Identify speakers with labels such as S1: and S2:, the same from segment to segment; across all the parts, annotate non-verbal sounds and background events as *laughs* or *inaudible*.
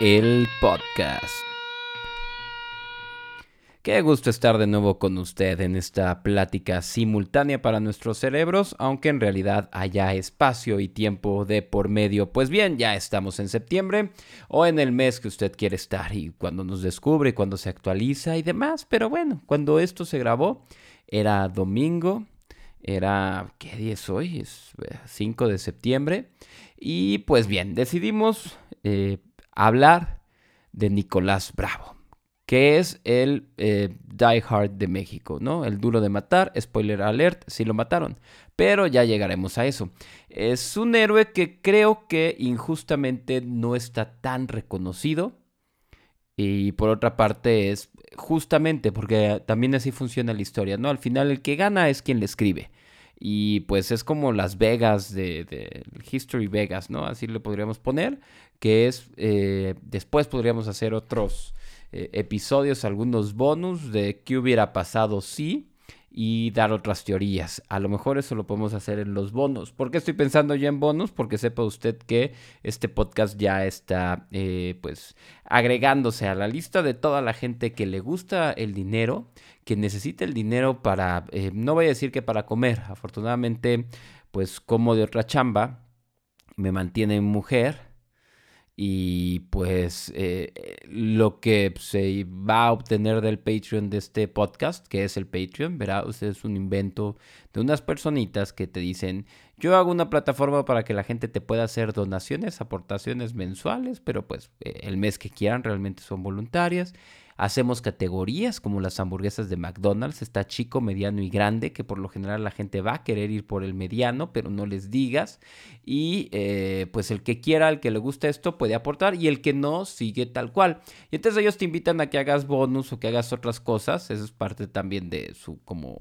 S1: El podcast. Qué gusto estar de nuevo con usted en esta plática simultánea para nuestros cerebros, aunque en realidad haya espacio y tiempo de por medio. Pues bien, ya estamos en septiembre o en el mes que usted quiere estar y cuando nos descubre, cuando se actualiza y demás. Pero bueno, cuando esto se grabó era domingo, era, ¿qué día es hoy? Es 5 eh, de septiembre. Y pues bien, decidimos eh, hablar de Nicolás Bravo que es el eh, Die Hard de México, ¿no? El duro de matar, spoiler alert, sí lo mataron, pero ya llegaremos a eso. Es un héroe que creo que injustamente no está tan reconocido y por otra parte es justamente porque también así funciona la historia, ¿no? Al final el que gana es quien le escribe. Y pues es como Las Vegas de, History Vegas, ¿no? Así le podríamos poner, que es, eh, después podríamos hacer otros eh, episodios, algunos bonus de qué hubiera pasado si y dar otras teorías. A lo mejor eso lo podemos hacer en los bonos. ¿Por qué estoy pensando ya en bonos? Porque sepa usted que este podcast ya está eh, pues agregándose a la lista de toda la gente que le gusta el dinero, que necesita el dinero para, eh, no voy a decir que para comer, afortunadamente pues como de otra chamba, me mantiene mujer y pues eh, lo que se va a obtener del Patreon de este podcast, que es el Patreon, verá, usted es un invento de unas personitas que te dicen, yo hago una plataforma para que la gente te pueda hacer donaciones, aportaciones mensuales, pero pues eh, el mes que quieran realmente son voluntarias. Hacemos categorías como las hamburguesas de McDonald's, está chico, mediano y grande, que por lo general la gente va a querer ir por el mediano, pero no les digas. Y eh, pues el que quiera, el que le guste esto, puede aportar y el que no, sigue tal cual. Y entonces ellos te invitan a que hagas bonus o que hagas otras cosas. Eso es parte también de su como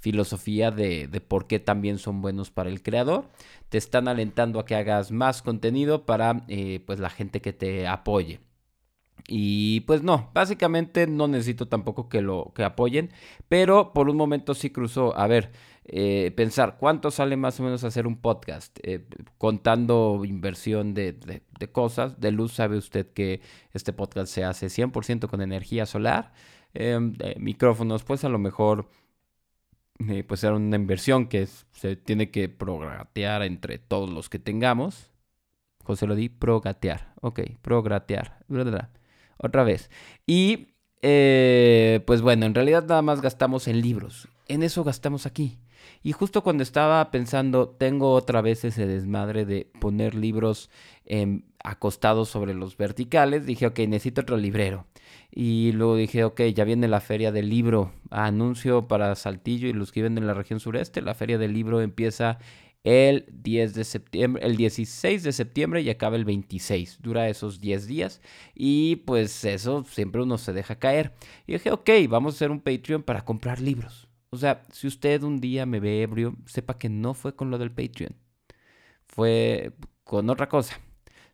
S1: filosofía de, por qué también son buenos para el creador. Te están alentando a que hagas más contenido para eh, pues la gente que te apoye. Y pues no, básicamente no necesito tampoco que lo que apoyen, pero por un momento sí cruzó, a ver, eh, pensar cuánto sale más o menos hacer un podcast, eh, contando inversión de, de, cosas, de luz sabe usted que este podcast se hace 100% con energía solar, em, micrófonos, pues a lo mejor pues será una inversión que se tiene que progratear entre todos los que tengamos. José lo di, progatear, ok, progratear, bla, otra vez. Y eh, pues bueno, en realidad nada más gastamos en libros. En eso gastamos aquí. Y justo cuando estaba pensando, tengo otra vez ese desmadre de poner libros acostados sobre los verticales, dije, ok, necesito otro librero. Y luego dije, ok, ya viene la feria del libro. Anuncio para Saltillo y los que viven en la región sureste. La feria del libro empieza el 10 de septiembre, el 16 de septiembre y acaba el 26. Dura esos 10 días y pues eso siempre uno se deja caer. Y dije, ok, vamos a hacer un Patreon para comprar libros. O sea, si usted un día me ve ebrio, sepa que no fue con lo del Patreon. Fue con otra cosa.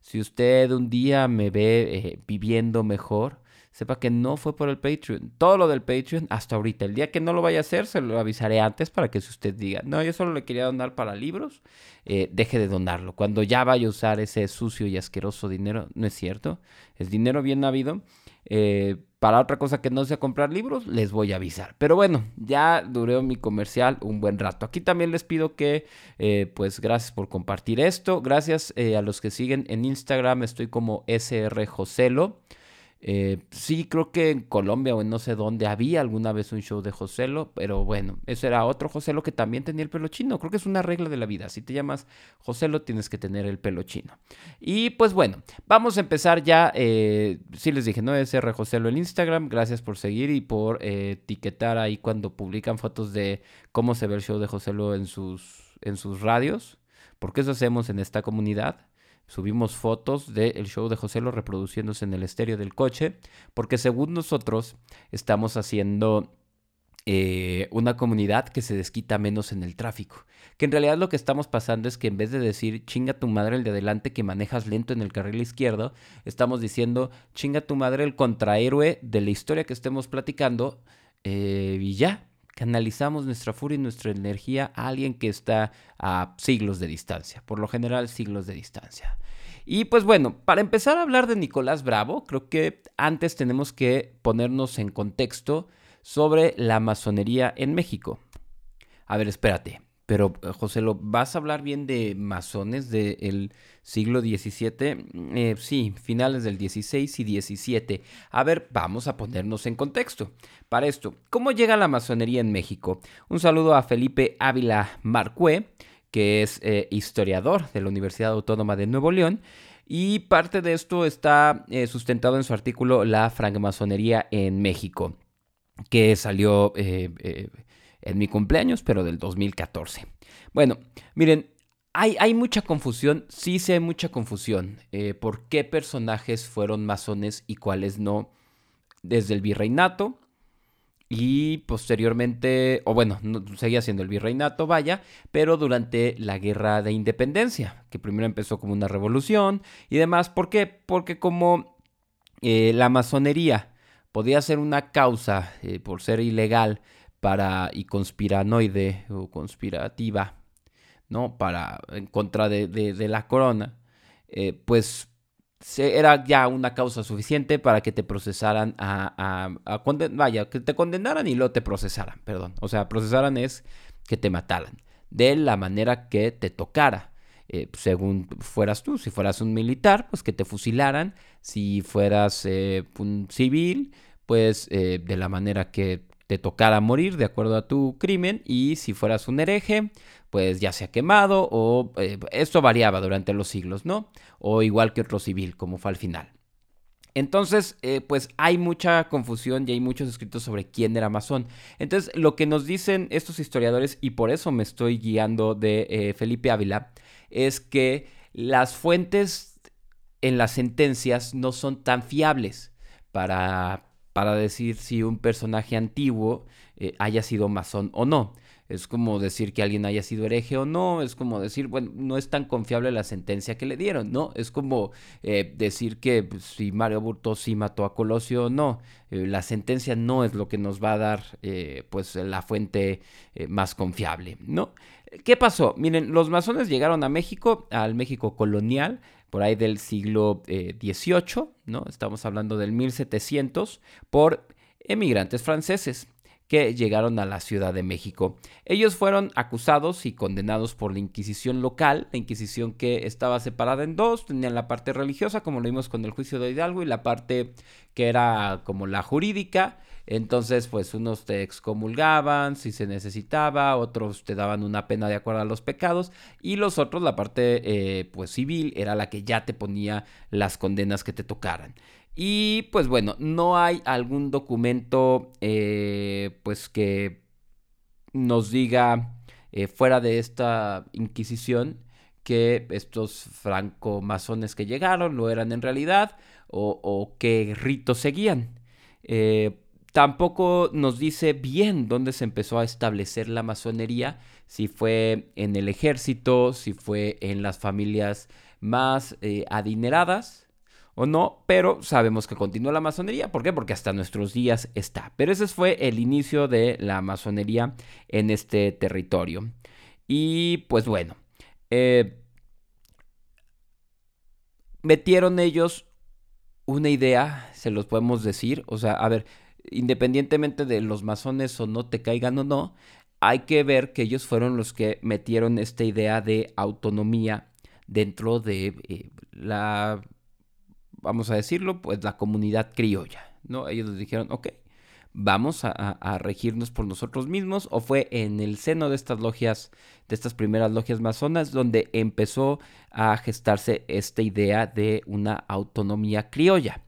S1: Si usted un día me ve eh, viviendo mejor, sepa que no fue por el Patreon. Todo lo del Patreon hasta ahorita. El día que no lo vaya a hacer, se lo avisaré antes para que si usted diga, no, yo solo le quería donar para libros, eh, deje de donarlo. Cuando ya vaya a usar ese sucio y asqueroso dinero, no es cierto. Es dinero bien habido. Eh, para otra cosa que no sea comprar libros, les voy a avisar. Pero bueno, ya duré mi comercial un buen rato. Aquí también les pido que, eh, pues gracias por compartir esto. Gracias a los que siguen en Instagram, estoy como SR Joselo. Eh, sí, creo que en Colombia o en no sé dónde había alguna vez un show de Joselo, pero bueno, eso era otro Joselo que también tenía el pelo chino. Creo que es una regla de la vida. Si te llamas Joselo, tienes que tener el pelo chino. Y pues bueno, vamos a empezar ya. Eh, sí les dije, no es R Joselo en Instagram. Gracias por seguir y por eh, etiquetar ahí cuando publican fotos de cómo se ve el show de Joselo en sus, en sus radios. Porque eso hacemos en esta comunidad subimos fotos del show de José lo reproduciéndose en el estéreo del coche, porque según nosotros estamos haciendo eh, una comunidad que se desquita menos en el tráfico. Que en realidad lo que estamos pasando es que en vez de decir chinga tu madre el de adelante que manejas lento en el carril izquierdo, estamos diciendo chinga tu madre el contrahéroe de la historia que estemos platicando eh, y ya canalizamos nuestra furia y nuestra energía a alguien que está a siglos de distancia, por lo general siglos de distancia. Y pues bueno, para empezar a hablar de Nicolás Bravo, creo que antes tenemos que ponernos en contexto sobre la masonería en México. A ver, espérate. Pero, eh, José, ¿lo vas a hablar bien de masones del siglo XVII? Eh, sí, finales del XVI y XVII. A ver, vamos a ponernos en contexto. Para esto, ¿cómo llega la masonería en México? Un saludo a Felipe Ávila Marcué, que es eh, historiador de la Universidad Autónoma de Nuevo León. Y parte de esto está sustentado en su artículo La francmasonería en México, que salió en mi cumpleaños, pero del 2014. Bueno, miren, hay, hay mucha confusión, sí sé mucha confusión, eh, por qué personajes fueron masones y cuáles no, desde el virreinato y posteriormente, o bueno, seguía siendo el virreinato, vaya, pero durante la guerra de independencia, que primero empezó como una revolución y demás. ¿Por qué? Porque como eh, la masonería podía ser una causa eh, por ser ilegal, para y conspiranoide o conspirativa, ¿no? Para en contra de, la corona, eh, pues era ya una causa suficiente para que te procesaran a, a, vaya, que te condenaran y luego te procesaran, perdón. O sea, procesaran es que te mataran de la manera que te tocara. Eh, según fueras tú, si fueras un militar, pues que te fusilaran, si fueras eh, un civil, pues de la manera que te tocara morir de acuerdo a tu crimen y si fueras un hereje, pues ya sea quemado o eh, esto variaba durante los siglos, ¿no? O igual que otro civil, como fue al final. Entonces, eh, pues hay mucha confusión y hay muchos escritos sobre quién era masón. Entonces, lo que nos dicen estos historiadores, y por eso me estoy guiando de eh, Felipe Ávila, es que las fuentes en las sentencias no son tan fiables para, para decir si un personaje antiguo eh, haya sido masón o no. Es como decir que alguien haya sido hereje o no, es como decir, bueno, no es tan confiable la sentencia que le dieron, ¿no? Es como eh, decir que pues, si Mario Burto sí mató a Colosio o no. Eh, la sentencia no es lo que nos va a dar, pues, la fuente más confiable, ¿no? ¿Qué pasó? Miren, los masones llegaron a México, al México colonial, por ahí del siglo XVIII, eh, ¿no? Estamos hablando del 1700, por emigrantes franceses que llegaron a la Ciudad de México. Ellos fueron acusados y condenados por la Inquisición local, la Inquisición que estaba separada en dos, tenían la parte religiosa, como lo vimos con el juicio de Hidalgo, y la parte que era como la jurídica, entonces, pues unos te excomulgaban si se necesitaba, otros te daban una pena de acuerdo a los pecados y los otros, la parte eh, pues civil, era la que ya te ponía las condenas que te tocaran. Y pues bueno, no hay algún documento eh, pues que nos diga eh, fuera de esta Inquisición que estos francomasones que llegaron lo eran en realidad o, o qué ritos seguían. Tampoco nos dice bien dónde se empezó a establecer la masonería, si fue en el ejército, si fue en las familias más eh, adineradas o no, pero sabemos que continúa la masonería. ¿Por qué? Porque hasta nuestros días está. Pero ese fue el inicio de la masonería en este territorio. Y pues bueno, eh, metieron ellos una idea, se los podemos decir. O sea, a ver, independientemente de los masones o no te caigan o no, hay que ver que ellos fueron los que metieron esta idea de autonomía dentro de eh, la, vamos a decirlo, pues la comunidad criolla, ¿no? Ellos dijeron, ok, vamos a, a, regirnos por nosotros mismos, o fue en el seno de estas logias, de estas primeras logias masonas, donde empezó a gestarse esta idea de una autonomía criolla.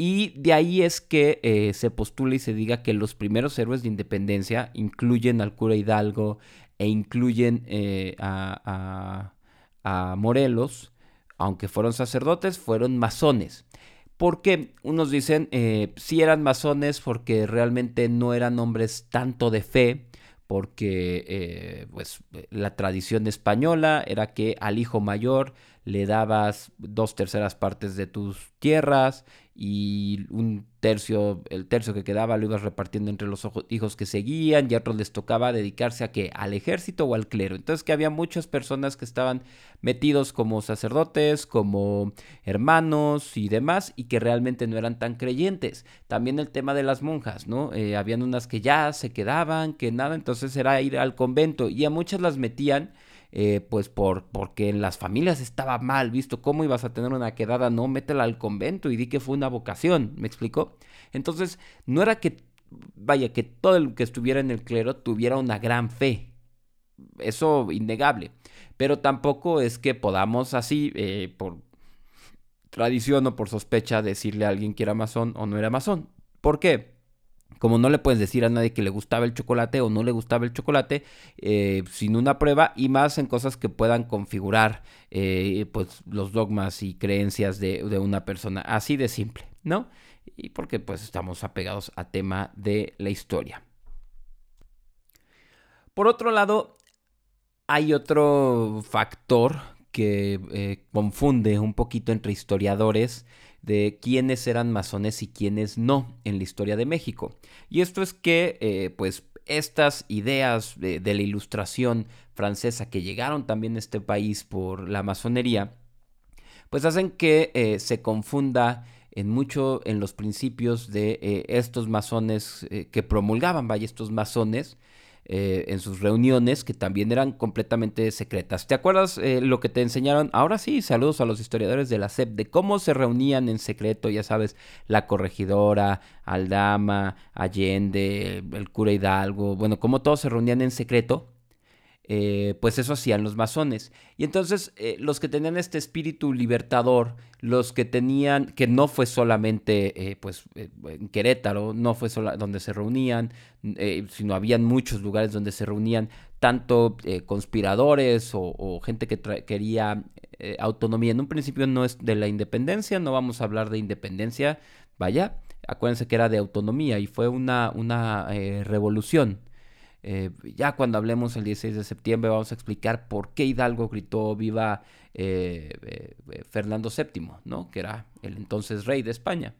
S1: Y de ahí es que eh, se postula y se diga que los primeros héroes de independencia incluyen al cura Hidalgo e incluyen eh, a, Morelos, aunque fueron sacerdotes, fueron masones. Porque unos dicen eh, si eran masones porque realmente no eran hombres tanto de fe, porque pues la tradición española era que al hijo mayor le dabas dos terceras partes de tus tierras y un tercio, el tercio que quedaba lo ibas repartiendo entre los hijos que seguían y a otros les tocaba dedicarse a qué, al ejército o al clero. Entonces que había muchas personas que estaban metidos como sacerdotes, como hermanos y demás y que realmente no eran tan creyentes. También el tema de las monjas, ¿no? Eh, habían unas que ya se quedaban, que nada, entonces era ir al convento y a muchas las metían eh, pues por, porque en las familias estaba mal visto cómo ibas a tener una quedada, no, métela al convento y di que fue una vocación, ¿me explico? Entonces, no era que, vaya, que todo el que estuviera en el clero tuviera una gran fe, eso innegable, pero tampoco es que podamos así, eh, por tradición o por sospecha, decirle a alguien que era masón o no era masón. ¿Por qué? Como no le puedes decir a nadie que le gustaba el chocolate o no le gustaba el chocolate eh, sin una prueba y más en cosas que puedan configurar eh, pues los dogmas y creencias de, una persona así de simple no y porque pues estamos apegados a tema de la historia. Por otro lado hay otro factor que eh, confunde un poquito entre historiadores de quiénes eran masones y quiénes no en la historia de México. Y esto es que, eh, pues, estas ideas de, la ilustración francesa que llegaron también a este país por la masonería, pues hacen que eh, se confunda en mucho en los principios de estos masones que promulgaban, vaya, estos masones, eh, en sus reuniones que también eran completamente secretas. ¿Te acuerdas eh, lo que te enseñaron? Ahora sí, saludos a los historiadores de la SEP, de cómo se reunían en secreto, ya sabes, la corregidora, Aldama, Allende, el cura Hidalgo, bueno, cómo todos se reunían en secreto eh, pues eso hacían los masones. Y entonces eh, los que tenían este espíritu libertador, los que tenían, que no fue solamente eh, pues en Querétaro, no fue solo donde se reunían, sino habían muchos lugares donde se reunían tanto conspiradores o, gente que quería autonomía. En un principio no es de la independencia, no vamos a hablar de independencia, vaya, acuérdense que era de autonomía y fue una, una revolución. Eh, ya cuando hablemos el 16 de septiembre vamos a explicar por qué Hidalgo gritó viva eh, eh, Fernando VII, ¿no? Que era el entonces rey de España.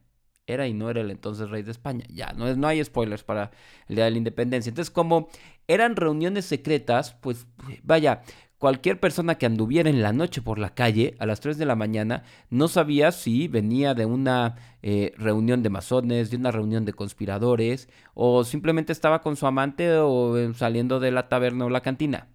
S1: Era y no era el entonces rey de España. Ya, no, es, no hay spoilers para el Día de la Independencia. Entonces, como eran reuniones secretas, pues vaya, Cualquier persona que anduviera en la noche por la calle a las 3 de la mañana no sabía si venía de una eh, reunión de masones, de una reunión de conspiradores, o simplemente estaba con su amante o eh, saliendo de la taberna o la cantina.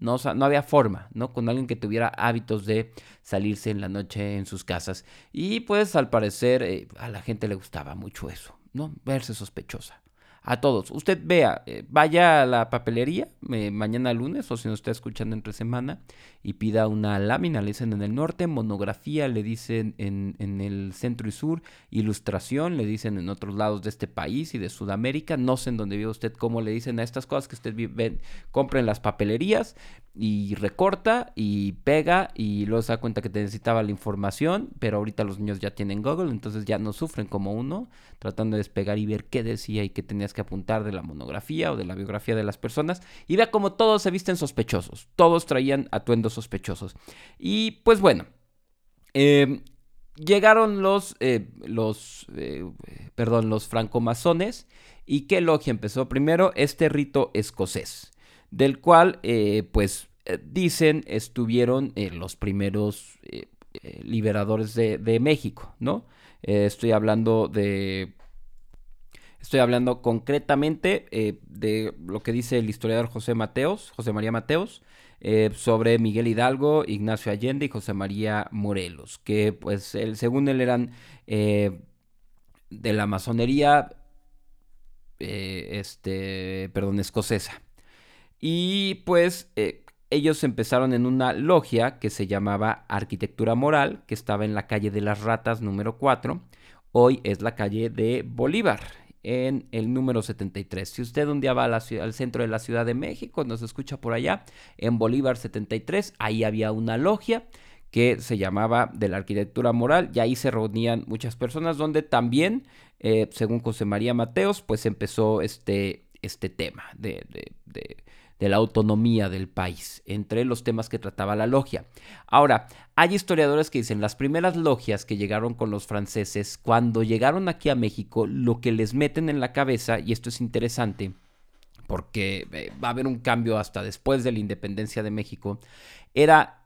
S1: No, había forma, ¿no? Con alguien que tuviera hábitos de salirse en la noche en sus casas. Y pues al parecer eh, a la gente le gustaba mucho eso, ¿no? Verse sospechosa a todos. Usted vea, eh, vaya a la papelería eh, mañana lunes o si nos está escuchando entre semana y pida una lámina, le dicen en el norte, monografía, le dicen en, en, el centro y sur, ilustración, le dicen en otros lados de este país y de Sudamérica. No sé en dónde vive usted cómo le dicen a estas cosas que usted ve, compra en las papelerías y recorta y pega y luego se da cuenta que te necesitaba la información, pero ahorita los niños ya tienen Google, entonces ya no sufren como uno, tratando de despegar y ver qué decía y qué tenías que apuntar de la monografía o de la biografía de las personas. Y vea como todos se visten sospechosos, todos traían atuendos sospechosos. Y pues bueno, em, llegaron los, eh, los, eh, perdón, los francomasones y qué logia empezó primero este rito escocés del cual, eh, pues, dicen estuvieron los primeros liberadores de, México, ¿no? estoy hablando de... Estoy hablando concretamente de lo que dice el historiador José Mateos, José María Mateos, sobre Miguel Hidalgo, Ignacio Allende y José María Morelos, que pues él, según él eran de la masonería, este, perdón, escocesa. Y pues eh, ellos empezaron en una logia que se llamaba Arquitectura Moral, que estaba en la calle de las Ratas número 4. Hoy es la calle de Bolívar, en el número 73. Si usted un día va al centro de la Ciudad de México, nos escucha por allá, en Bolívar 73, ahí había una logia que se llamaba de la arquitectura moral y ahí se reunían muchas personas donde también, eh, según José María Mateos, pues empezó este, este tema de de la autonomía del país, entre los temas que trataba la logia. Ahora, hay historiadores que dicen las primeras logias que llegaron con los franceses, cuando llegaron aquí a México, lo que les meten en la cabeza, y esto es interesante, porque eh, va a haber un cambio hasta después de la independencia de México, era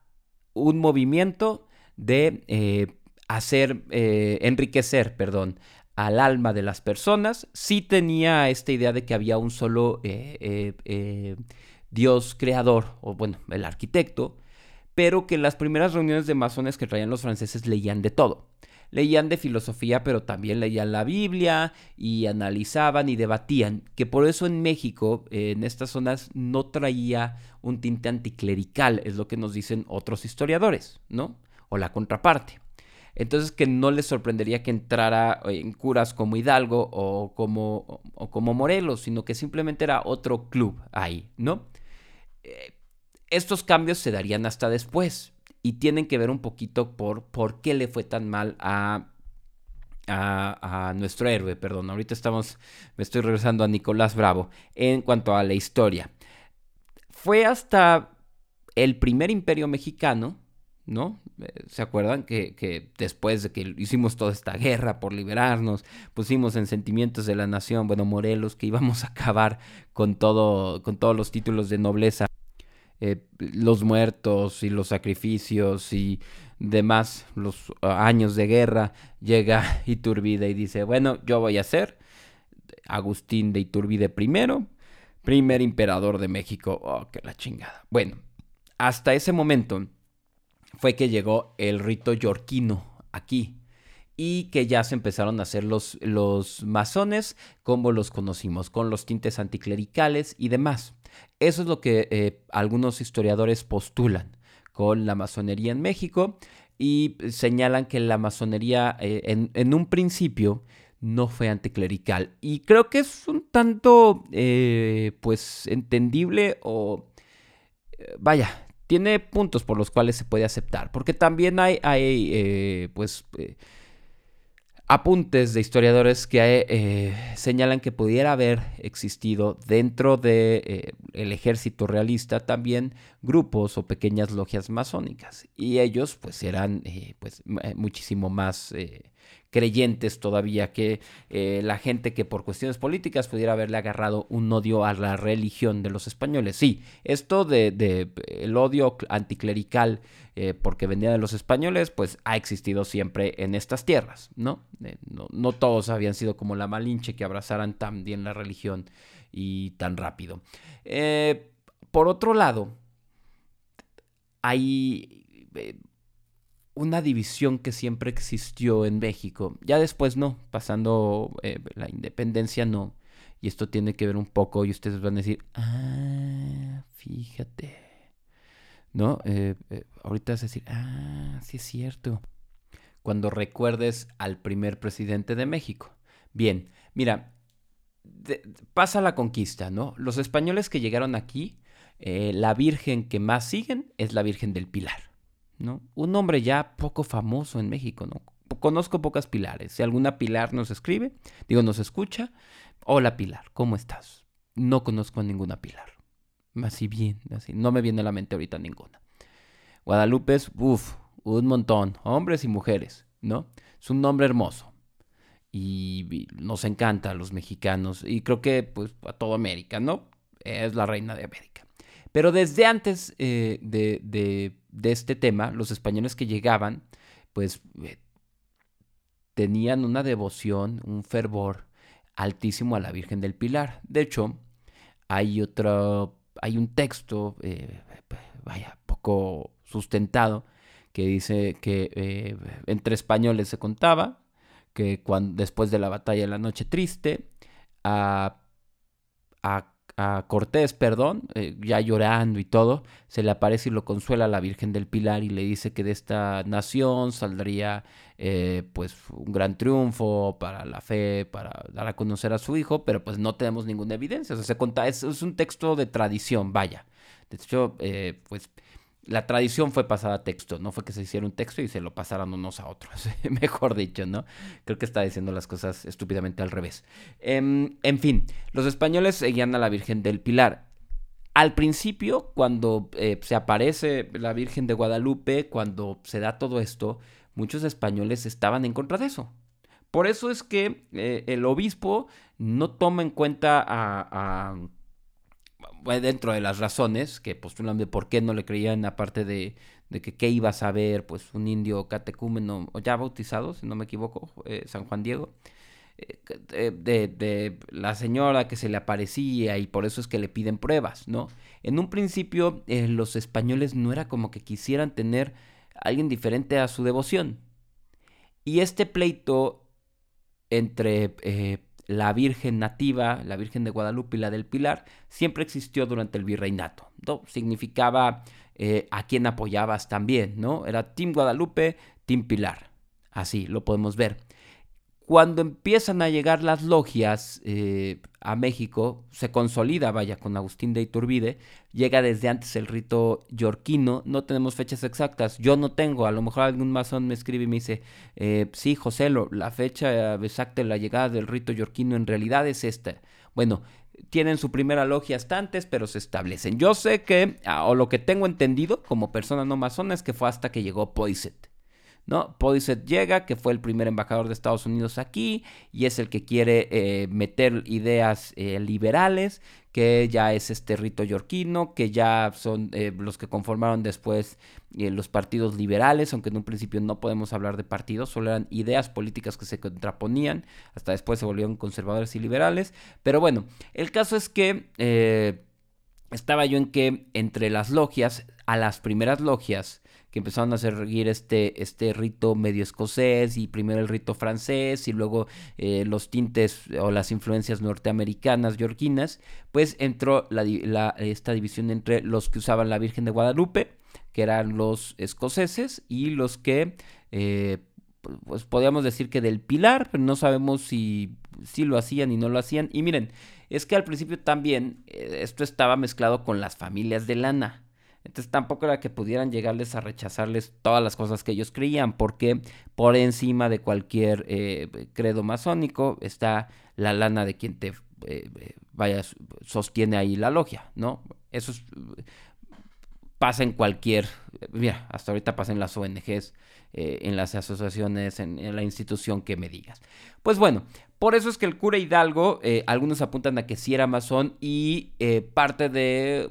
S1: un movimiento de eh, hacer, eh, enriquecer, perdón, al alma de las personas. Sí tenía esta idea de que había un solo Dios creador, o bueno, el arquitecto, pero que las primeras reuniones de masones que traían los franceses leían de todo leían de filosofía, pero también leían la Biblia y analizaban y debatían, que por eso en México, en estas zonas, no traía un tinte anticlerical, es lo que nos dicen otros historiadores, ¿no? O la contraparte. Entonces que no les sorprendería que entrara en curas como Hidalgo o como, como Morelos, sino que simplemente era otro club ahí, ¿no? Eh, estos cambios se darían hasta después, y tienen que ver un poquito por por qué le fue tan mal a, a, nuestro héroe, perdón, ahorita estamos, me estoy regresando a Nicolás Bravo en cuanto a la historia. Fue hasta el primer imperio mexicano, ¿no? Eh, ¿Se acuerdan que, que, después de que hicimos toda esta guerra por liberarnos, pusimos en sentimientos de la nación, bueno, Morelos, que íbamos a acabar con, todo, con todos los títulos de nobleza eh, los muertos y los sacrificios y demás, los ah, años de guerra, llega *laughs* Iturbide y dice, bueno, yo voy a ser Agustín de Iturbide primero, primer emperador de México. Oh, que la chingada. Bueno, hasta ese momento fue que llegó el rito yorquino aquí y que ya se empezaron a hacer los, los masones como los conocimos, con los tintes anticlericales y demás. Eso es lo que eh, algunos historiadores postulan con la masonería en México y señalan que la masonería eh, en, un principio no fue anticlerical. Y creo que es un tanto, eh, pues, entendible o, vaya, tiene puntos por los cuales se puede aceptar. Porque también hay, hay pues, apuntes de historiadores que eh, señalan que pudiera haber existido dentro del de, eh, ejército realista también grupos o pequeñas logias masónicas y ellos pues eran eh, pues muchísimo más creyentes todavía que eh, la gente que por cuestiones políticas pudiera haberle agarrado un odio a la religión de los españoles. Sí, esto de, el odio anticlerical eh, porque venía de los españoles, pues ha existido siempre en estas tierras, ¿no? Eh, no, no todos habían sido como la Malinche que abrazaran tan bien la religión y tan rápido. por otro lado, hay una división que siempre existió en México. Ya después no, pasando eh, la independencia no. Y esto tiene que ver un poco y ustedes van a decir, ah, fíjate. ¿No? Eh, eh, ahorita vas a decir, ah, sí es cierto. Cuando recuerdes al primer presidente de México. Bien, mira, pasa la conquista, ¿no? Los españoles que llegaron aquí, la virgen que más siguen es la Virgen del Pilar. Un nombre ya poco famoso en México, ¿no? Conozco pocas Pilares. Si alguna Pilar nos escribe, digo, nos escucha, hola Pilar, ¿cómo estás? No conozco a ninguna Pilar. Así bien, así. No me viene a la mente ahorita ninguna. Guadalupe es, uff, un montón, hombres y mujeres, ¿no? Es un nombre hermoso. Y, nos encanta a los mexicanos y creo que pues a toda América, ¿no? Es la reina de América. Pero desde antes eh, de este tema, los españoles que llegaban, pues eh, tenían una devoción, un fervor altísimo a la Virgen del Pilar. De hecho, hay otro, hay un texto, eh, vaya, poco sustentado, que dice que eh, entre españoles se contaba que cuando, después de la batalla de la Noche Triste, a, a a Cortés, perdón, eh, ya llorando y todo, se le aparece y lo consuela a la Virgen del Pilar y le dice que de esta nación saldría eh, pues un gran triunfo para la fe, para dar a conocer a su hijo, pero pues no tenemos ninguna evidencia, o sea, se cuenta, es, es un texto de tradición, vaya. De hecho, eh, pues la tradición fue pasada a texto, no fue que se hiciera un texto y se lo pasaran unos a otros, *laughs* mejor dicho, ¿no? Creo que está diciendo las cosas estúpidamente al revés. Em, en fin, los españoles seguían a la Virgen del Pilar. al principio, cuando eh, se aparece la Virgen de Guadalupe, cuando se da todo esto, muchos españoles estaban en contra de eso. Por eso es que eh, el obispo no toma en cuenta a, dentro de las razones que postulan de por qué no le creían, aparte de, de que qué iba a saber, pues un indio catecúmeno, ya bautizado, si no me equivoco, eh, San Juan Diego, de, la señora que se le aparecía y por eso es que le piden pruebas, ¿no? En un principio eh, los españoles no era como que quisieran tener a alguien diferente a su devoción. Y este pleito entre eh, la Virgen nativa, la Virgen de Guadalupe y la del Pilar, siempre existió durante el virreinato. Significaba eh, a quién apoyabas también, ¿no? Era Team Guadalupe, Team Pilar. Así lo podemos ver. Cuando empiezan a llegar las logias eh, a México, se consolida, vaya, con Agustín de Iturbide, llega desde antes el rito yorquino, no tenemos fechas exactas, yo no tengo, a lo mejor algún masón me escribe y me dice, eh, sí, José, la fecha exacta de la llegada del rito yorquino en realidad es esta. Bueno, tienen su primera logia hasta antes, pero se establecen. Yo sé que, o lo que tengo entendido como persona no masona, es que fue hasta que llegó Poiset. ¿No? Podicet llega, que fue el primer embajador de Estados Unidos aquí, y es el que quiere eh, meter ideas eh, liberales, que ya es este rito yorquino, que ya son eh, los que conformaron después los partidos liberales, aunque en un principio no podemos hablar de partidos, solo eran ideas políticas que se contraponían, hasta después se volvieron conservadores y liberales, pero bueno, el caso es que estaba yo en que entre las logias, a las primeras logias, que empezaron a seguir este, este rito medio escocés y primero el rito francés y luego eh, los tintes o las influencias norteamericanas, yorquinas, pues entró esta división entre los que usaban la Virgen de Guadalupe, que eran los escoceses, y los que, eh, pues podríamos decir que del Pilar, pero no sabemos si, si lo hacían y no lo hacían. Y miren, es que al principio también eh, esto estaba mezclado con las familias de lana. Entonces tampoco era que pudieran llegarles a rechazarles todas las cosas que ellos creían, porque por encima de cualquier eh, credo masónico está la lana de quien te eh, vaya sostiene ahí la logia, ¿no? Eso pasa en cualquier, mira, hasta ahorita pasa en las ONGs, eh, en las asociaciones, en, la institución que me digas. Pues bueno, por eso es que el cura Hidalgo, eh, algunos apuntan a que sí era masón y eh, parte de...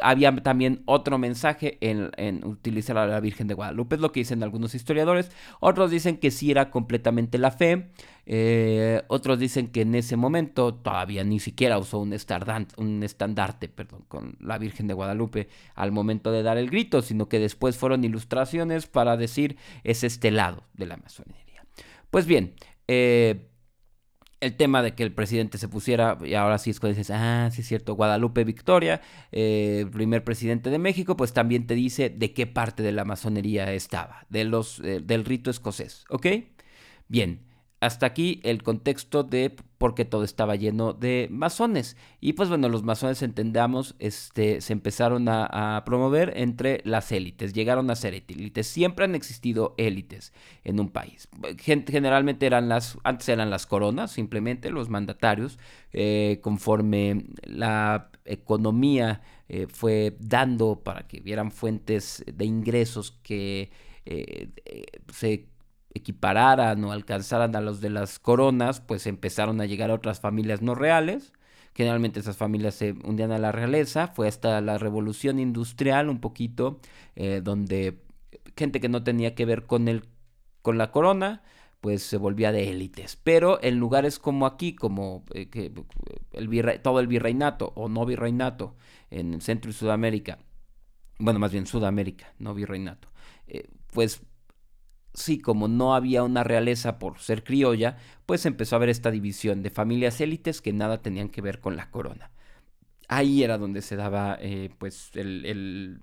S1: había también otro mensaje en, utilizar a la Virgen de Guadalupe, es lo que dicen algunos historiadores. Otros dicen que sí era completamente la fe. Otros dicen que en ese momento todavía ni siquiera usó un, un estandarte perdón, con la Virgen de Guadalupe al momento de dar el grito, sino que después fueron ilustraciones para decir es este lado de la masonería. Pues bien, eh, el tema de que el presidente se pusiera, y ahora sí es cuando dices, ah, sí es cierto, Guadalupe Victoria, eh, primer presidente de México, pues también te dice de qué parte de la masonería estaba, de los, eh, del rito escocés, ¿ok? Bien, hasta aquí el contexto de por qué todo estaba lleno de masones. Y pues bueno, los masones, entendamos, este, se empezaron a, promover entre las élites, llegaron a ser élites. Siempre han existido élites en un país. Generalmente eran las, antes eran las coronas, simplemente los mandatarios, eh, conforme la economía eh, fue dando para que hubieran fuentes de ingresos que eh, se equipararan o alcanzaran a los de las coronas, pues empezaron a llegar a otras familias no reales. Generalmente esas familias se hundían a la realeza. Fue hasta la revolución industrial un poquito, eh, donde gente que no tenía que ver con, el, con la corona, pues se volvía de élites. Pero en lugares como aquí, como eh, que el todo el virreinato o no virreinato en Centro y Sudamérica, bueno, más bien Sudamérica, no virreinato, eh, pues sí, como no había una realeza por ser criolla, pues empezó a haber esta división de familias élites que nada tenían que ver con la corona. Ahí era donde se daba eh, pues el,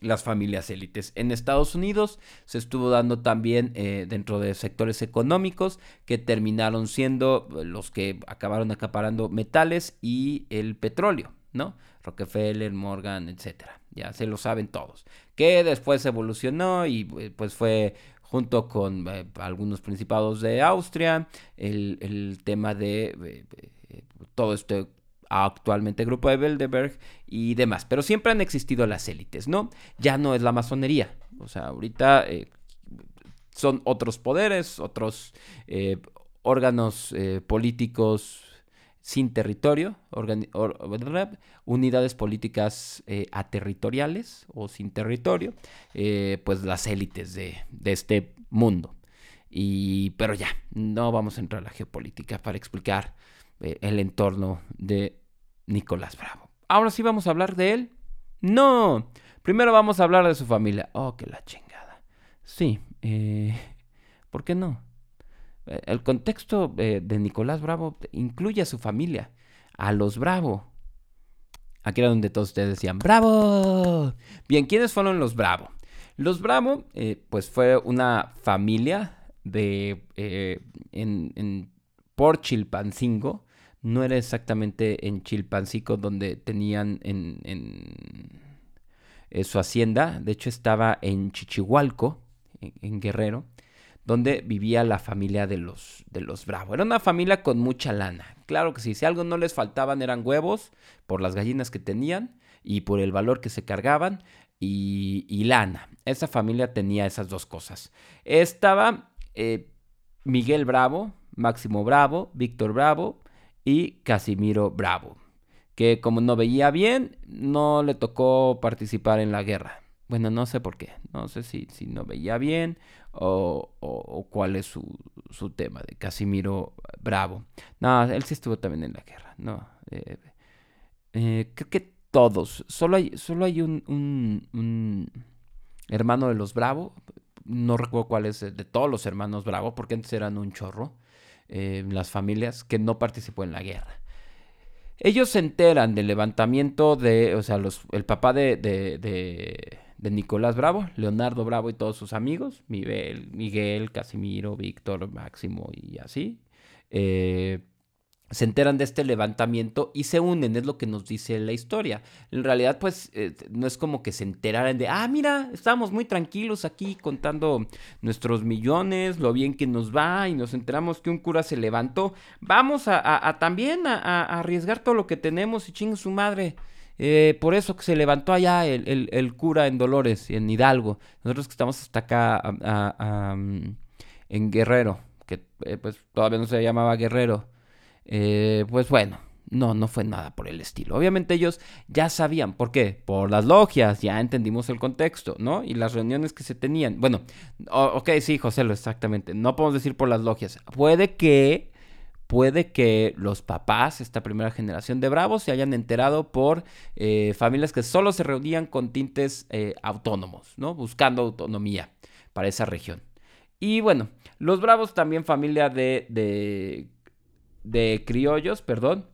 S1: las familias élites. En Estados Unidos se estuvo dando también eh, dentro de sectores económicos que terminaron siendo los que acabaron acaparando metales y el petróleo, ¿no? Rockefeller, Morgan, etcétera. Ya se lo saben todos. Que después evolucionó y eh, pues fue junto con eh, algunos principados de Austria, el, tema de eh, todo este actualmente Grupo de Bilderberg y demás. Pero siempre han existido las élites, ¿no? Ya no es la masonería. O sea, ahorita son otros poderes, otros órganos políticos sin territorio, unidades políticas aterritoriales o sin territorio, pues las élites de, de este mundo. Y, pero ya, no vamos a entrar a la geopolítica para explicar eh, el entorno de Nicolás Bravo. Ahora sí vamos a hablar de él. No, primero vamos a hablar de su familia. Oh, que la chingada. Sí, eh, ¿por qué no? Eh, el contexto de Nicolás Bravo incluye a su familia, a los Bravo. Aquí era donde todos ustedes decían, ¡Bravo! Bien, ¿quiénes fueron los Bravo? Los Bravo, pues fue una familia de eh, en, por Chilpancingo. No era exactamente en Chilpancingo donde tenían en, en, eh, su hacienda. De hecho, estaba en Chichihualco, en, Guerrero, donde vivía la familia de los, de los Bravo. Era una familia con mucha lana. Claro que sí, si algo no les faltaban eran huevos por las gallinas que tenían y por el valor que se cargaban y, lana. Esa familia tenía esas dos cosas. Estaba eh, Miguel Bravo, Máximo Bravo, Víctor Bravo y Casimiro Bravo, que como no veía bien, no le tocó participar en la guerra. Bueno, no sé por qué, no sé si, si no veía bien o, cuál es su, tema de Casimiro Bravo. No, él sí estuvo también en la guerra, no. Eh, eh, creo que todos, solo hay, solo hay un, un hermano de los Bravo, no recuerdo cuál es, de todos los hermanos Bravo, porque antes eran un chorro, eh, las familias, que no participó en la guerra. Ellos se enteran del levantamiento de, o sea, los, el papá de, de, Nicolás Bravo, Leonardo Bravo y todos sus amigos, Miguel, Miguel Casimiro, Víctor, Máximo y así. Eh, se enteran de este levantamiento y se unen, es lo que nos dice la historia. En realidad, pues, eh, no es como que se enteraran de, ah, mira, estamos muy tranquilos aquí contando nuestros millones, lo bien que nos va, y nos enteramos que un cura se levantó. Vamos a, también a, arriesgar todo lo que tenemos y chingue su madre. Eh, por eso que se levantó allá el, cura en Dolores, en Hidalgo. Nosotros que estamos hasta acá en Guerrero, que eh, pues todavía no se llamaba Guerrero. Eh, pues bueno, no, no fue nada por el estilo. Obviamente ellos ya sabían, ¿por qué? Por las logias, ya entendimos el contexto, ¿no? Y las reuniones que se tenían. Bueno, ok, sí, José, exactamente. No podemos decir por las logias. Puede que, puede que los papás, esta primera generación de bravos, se hayan enterado por eh, familias que solo se reunían con tintes eh, autónomos, ¿no? Buscando autonomía para esa región. Y bueno, los bravos también familia de, de criollos, perdón,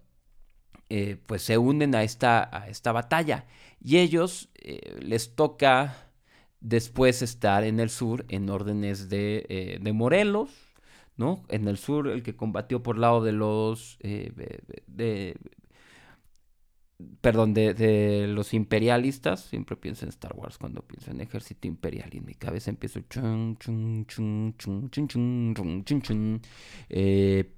S1: eh, pues se unen a esta, a esta batalla. Y ellos les toca después estar en el sur en órdenes de, de, Morelos, ¿no? En el sur, el que combatió por lado de los... Eh, de, perdón, de, de, los imperialistas. Siempre pienso en Star Wars cuando pienso en ejército imperial y en mi cabeza empiezo... Chun, chun, chun, eh,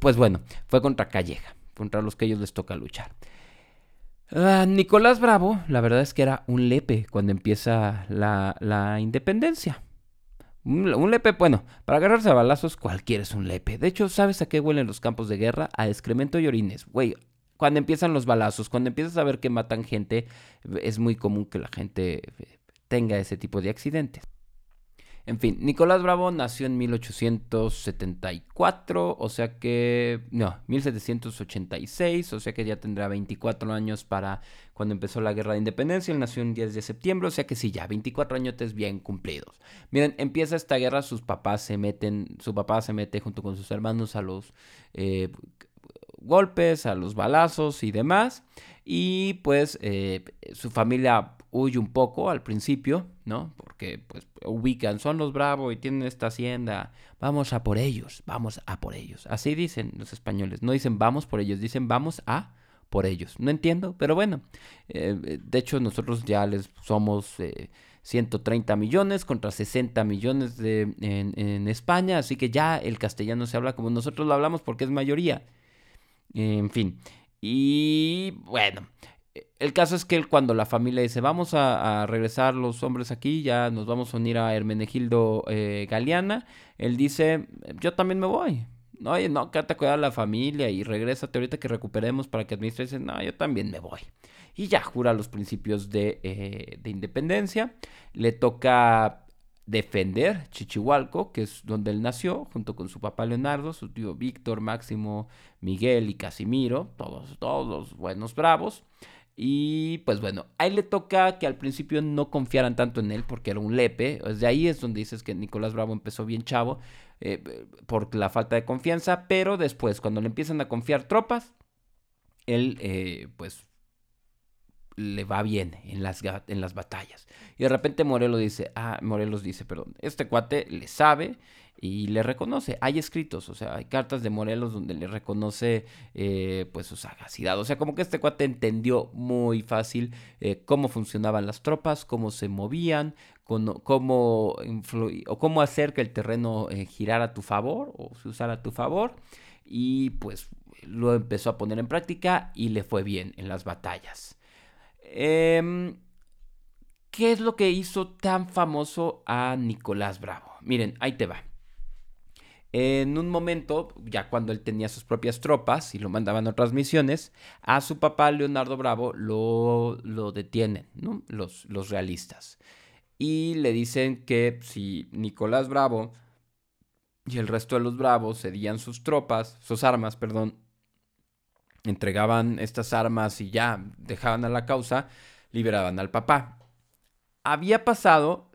S1: pues bueno, fue contra Calleja, contra los que ellos les toca luchar. Ah, Nicolás Bravo, la verdad es que era un lepe cuando empieza la, la independencia. Un, lepe, bueno, para agarrarse a balazos cualquiera es un lepe. De hecho, ¿sabes a qué huelen los campos de guerra? A excremento y orines. Güey, cuando empiezan los balazos, cuando empiezas a ver que matan gente, es muy común que la gente eh, tenga ese tipo de accidentes. En fin, Nicolás Bravo nació en 1874, o sea que, no, 1786, o sea que ya tendrá 24 años para cuando empezó la guerra de independencia. Él nació el 10 de septiembre, o sea que sí, ya 24 años bien cumplidos. Miren, empieza esta guerra, sus papás se meten, su papá se mete junto con sus hermanos a los eh, golpes, a los balazos y demás. Y pues eh, su familia huye un poco al principio, ¿no? Porque pues ubican, son los bravos y tienen esta hacienda, vamos a por ellos, vamos a por ellos. Así dicen los españoles, no dicen vamos por ellos, dicen vamos a por ellos. No entiendo, pero bueno, eh, de hecho nosotros ya les somos 130 eh, millones contra 60 millones de, en, en España, así que ya el castellano se habla como nosotros lo hablamos porque es mayoría. En fin, Y bueno, el caso es que cuando la familia dice, vamos a, regresar los hombres aquí, ya nos vamos a unir a Hermenegildo eh, Galeana, él dice, yo también me voy. No, oye, no, quédate a cuidar a la familia y regrésate ahorita que recuperemos para que administres. No, yo también me voy. Y ya jura los principios de, eh, de independencia. Le toca defender Chichihualco, que es donde él nació, junto con su papá Leonardo, su tío Víctor, Máximo, Miguel y Casimiro, todos, todos buenos bravos. Y pues bueno, ahí le toca que al principio no confiaran tanto en él porque era un lepe. Desde ahí es donde dices que Nicolás Bravo empezó bien chavo eh, por la falta de confianza. Pero después, cuando le empiezan a confiar tropas, él eh, pues le va bien en las, en las batallas. Y de repente Morelos dice, ah, Morelos dice, perdón, este cuate le sabe y le reconoce. Hay escritos, o sea, hay cartas de Morelos donde le reconoce eh, pues su sagacidad. O sea, como que este cuate entendió muy fácil eh, cómo funcionaban las tropas, cómo se movían, cómo, o cómo hacer que el terreno eh, girara a tu favor o se usara a tu favor. Y pues lo empezó a poner en práctica y le fue bien en las batallas. Em, ¿Qué es lo que hizo tan famoso a Nicolás Bravo? Miren, ahí te va. En un momento, ya cuando él tenía sus propias tropas y lo mandaban a otras misiones, a su papá Leonardo Bravo lo, lo detienen, ¿no? Los, los realistas. Y le dicen que si Nicolás Bravo y el resto de los bravos cedían sus tropas, sus armas, perdón, entregaban estas armas y ya dejaban a la causa, liberaban al papá. Había pasado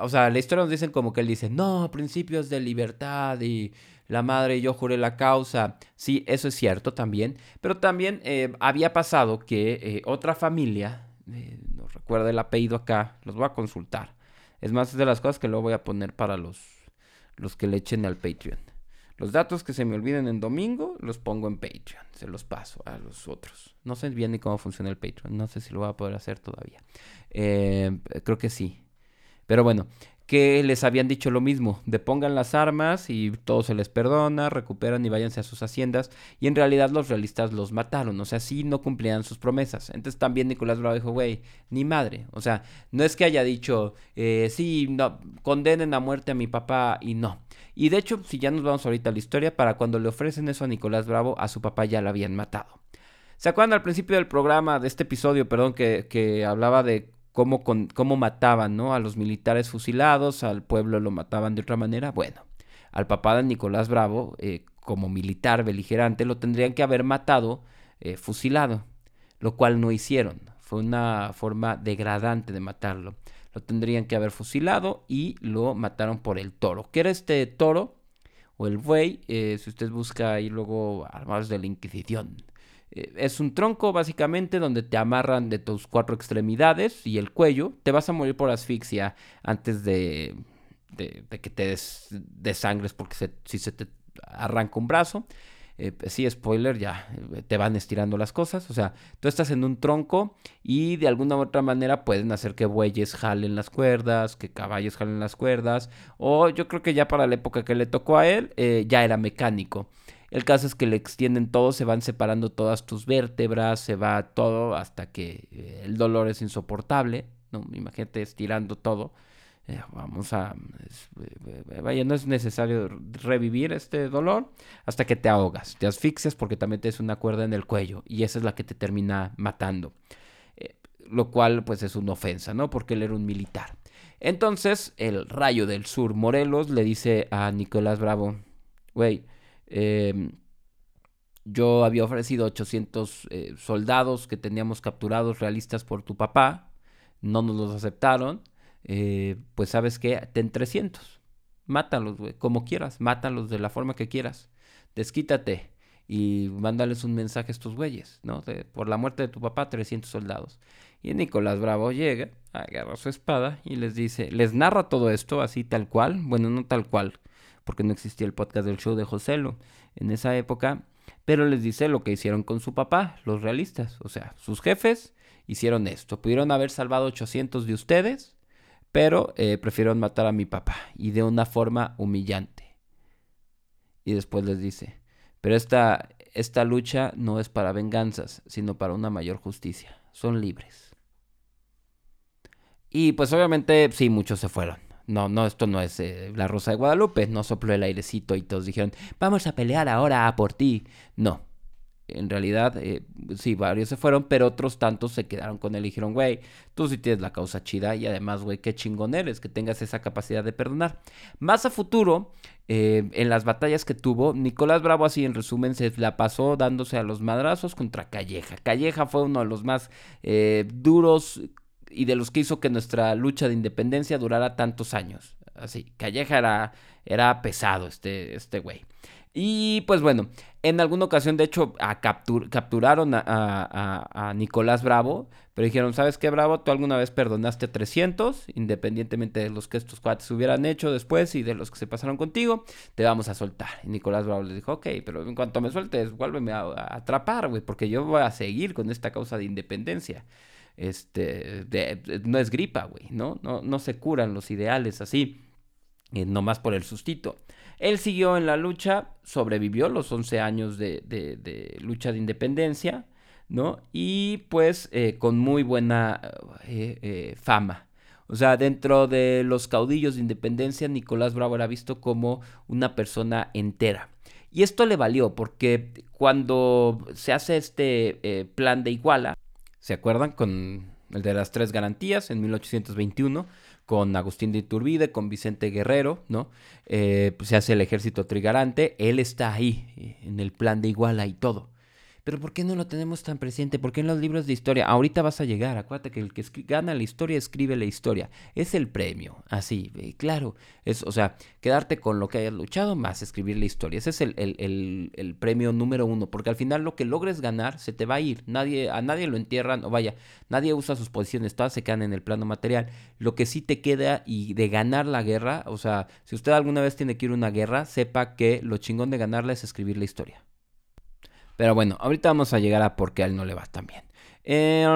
S1: o sea, la historia nos dicen como que él dice, no, principios de libertad y la madre y yo juré la causa. Sí, eso es cierto también, pero también eh, había pasado que eh, otra familia, eh, no recuerdo el apellido acá, los voy a consultar. Es más, es de las cosas que luego voy a poner para los, los que le echen al Patreon. Los datos que se me olviden en domingo los pongo en Patreon. Se los paso a los otros. No sé bien ni cómo funciona el Patreon. No sé si lo voy a poder hacer todavía. creo que sí. Pero bueno, que les habían dicho lo mismo, depongan las armas y todo se les perdona, recuperan y váyanse a sus haciendas, y en realidad los realistas los mataron, o sea, sí no cumplían sus promesas. Entonces también Nicolás Bravo dijo, güey, ni madre, o sea, no es que haya dicho, eh, sí, no, condenen a muerte a mi papá y no. Y de hecho, si ya nos vamos ahorita a la historia, para cuando le ofrecen eso a Nicolás Bravo, a su papá ya lo habían matado. ¿Se acuerdan al principio del programa, de este episodio, perdón, que, que hablaba de cómo, cómo mataban ¿no? a los militares fusilados, al pueblo lo mataban de otra manera. Bueno, al papá de Nicolás Bravo, eh, como militar beligerante, lo tendrían que haber matado eh, fusilado, lo cual no hicieron. Fue una forma degradante de matarlo. Lo tendrían que haber fusilado y lo mataron por el toro. ¿Qué era este toro? O el buey, eh, si usted busca ahí luego armados de la Inquisición. Eh, es un tronco básicamente donde te amarran de tus cuatro extremidades y el cuello. Te vas a morir por asfixia antes de, que te desangres porque si se te arranca un brazo. Eh, sí, spoiler, ya eh, te van estirando las cosas. O sea, tú estás en un tronco y de alguna u otra manera pueden hacer que bueyes jalen las cuerdas, que caballos jalen las cuerdas. O yo creo que ya para la época que le tocó a él, ya era mecánico. El caso es que le extienden todo, se van separando todas tus vértebras, se va todo hasta que eh, el dolor es insoportable. ¿no? Imagínate estirando todo. Eh, vamos a... Eh, vaya, no es necesario revivir este dolor hasta que te ahogas, te asfixias porque también te es una cuerda en el cuello y esa es la que te termina matando. lo cual pues es una ofensa, ¿no? Porque él era un militar. Entonces el rayo del sur Morelos le dice a Nicolás Bravo, güey, Em, yo había ofrecido 800 eh, soldados que teníamos capturados realistas por tu papá. No nos los aceptaron. Eh, pues sabes que ten 300. Mátalos, como quieras. Mátalos de la forma que quieras. Desquítate y mándales un mensaje a estos güeyes, ¿no? por la muerte de tu papá, 300 soldados. Y Nicolás Bravo llega, agarra su espada y les dice, les narra todo esto así tal cual, bueno, no tal cual, porque no existía el podcast del show de Joselo en esa época, pero les dice lo que hicieron con su papá, los realistas, o sea, sus jefes hicieron esto, pudieron haber salvado 800 de ustedes, pero eh, prefirieron matar a mi papá y de una forma humillante. Y después les dice, pero esta, esta lucha no es para venganzas, sino para una mayor justicia. Son libres. Y pues obviamente sí, muchos se fueron. No, no, esto no es eh, la Rosa de Guadalupe, no sopló el airecito y todos dijeron, vamos a pelear ahora por ti. No, en realidad, eh, sí, varios se fueron, pero otros tantos se quedaron con él y dijeron, güey, tú sí tienes la causa chida y además, güey, qué chingón eres que tengas esa capacidad de perdonar. Más a futuro, eh, en las batallas que tuvo, Nicolás Bravo, así en resumen, se la pasó dándose a los madrazos contra Calleja. Calleja fue uno de los más duros y de los que hizo que nuestra lucha de independencia durara tantos años. Así, Calleja era, pesado este, este güey. Y pues bueno, en alguna ocasión de hecho a capturaron a, Nicolás Bravo, pero dijeron, ¿sabes qué Bravo? Tú alguna vez perdonaste a 300, independientemente de los que estos cuates hubieran hecho después y de los que se pasaron contigo, te vamos a soltar. Y Nicolás Bravo le dijo, ok, pero en cuanto me sueltes, vuélveme a, atrapar, güey, porque yo voy a seguir con esta causa de independencia. Este, no es gripa, güey, ¿no? ¿no? No se curan los ideales así, eh, nomás por el sustito. Él siguió en la lucha, sobrevivió los 11 años de, lucha de independencia, ¿no? Y pues eh, con muy buena eh, eh, fama. O sea, dentro de los caudillos de independencia, Nicolás Bravo era visto como una persona entera. Y esto le valió porque cuando se hace este plan de Iguala, ¿se acuerdan? Con el de las tres garantías en 1821 con Agustín de Iturbide, con Vicente Guerrero, ¿no? Eh, pues se hace el ejército trigarante, él está ahí, en el plan de Iguala y todo. Pero ¿por qué no lo tenemos tan presente? ¿Por qué en los libros de historia? Ahorita vas a llegar, acuérdate que el que gana la historia escribe la historia. Es el premio, así, claro. Es, o sea, quedarte con lo que hayas luchado más escribir la historia. Ese es el, premio número uno, porque al final lo que logres ganar se te va a ir. Nadie, a nadie lo entierran, o vaya, nadie usa sus posiciones, todas se quedan en el plano material. Lo que sí te queda y de ganar la guerra, o sea, si usted alguna vez tiene que ir a una guerra, sepa que lo chingón de ganarla es escribir la historia. Pero bueno, ahorita vamos a llegar a por qué a él no le va tan bien. Eh,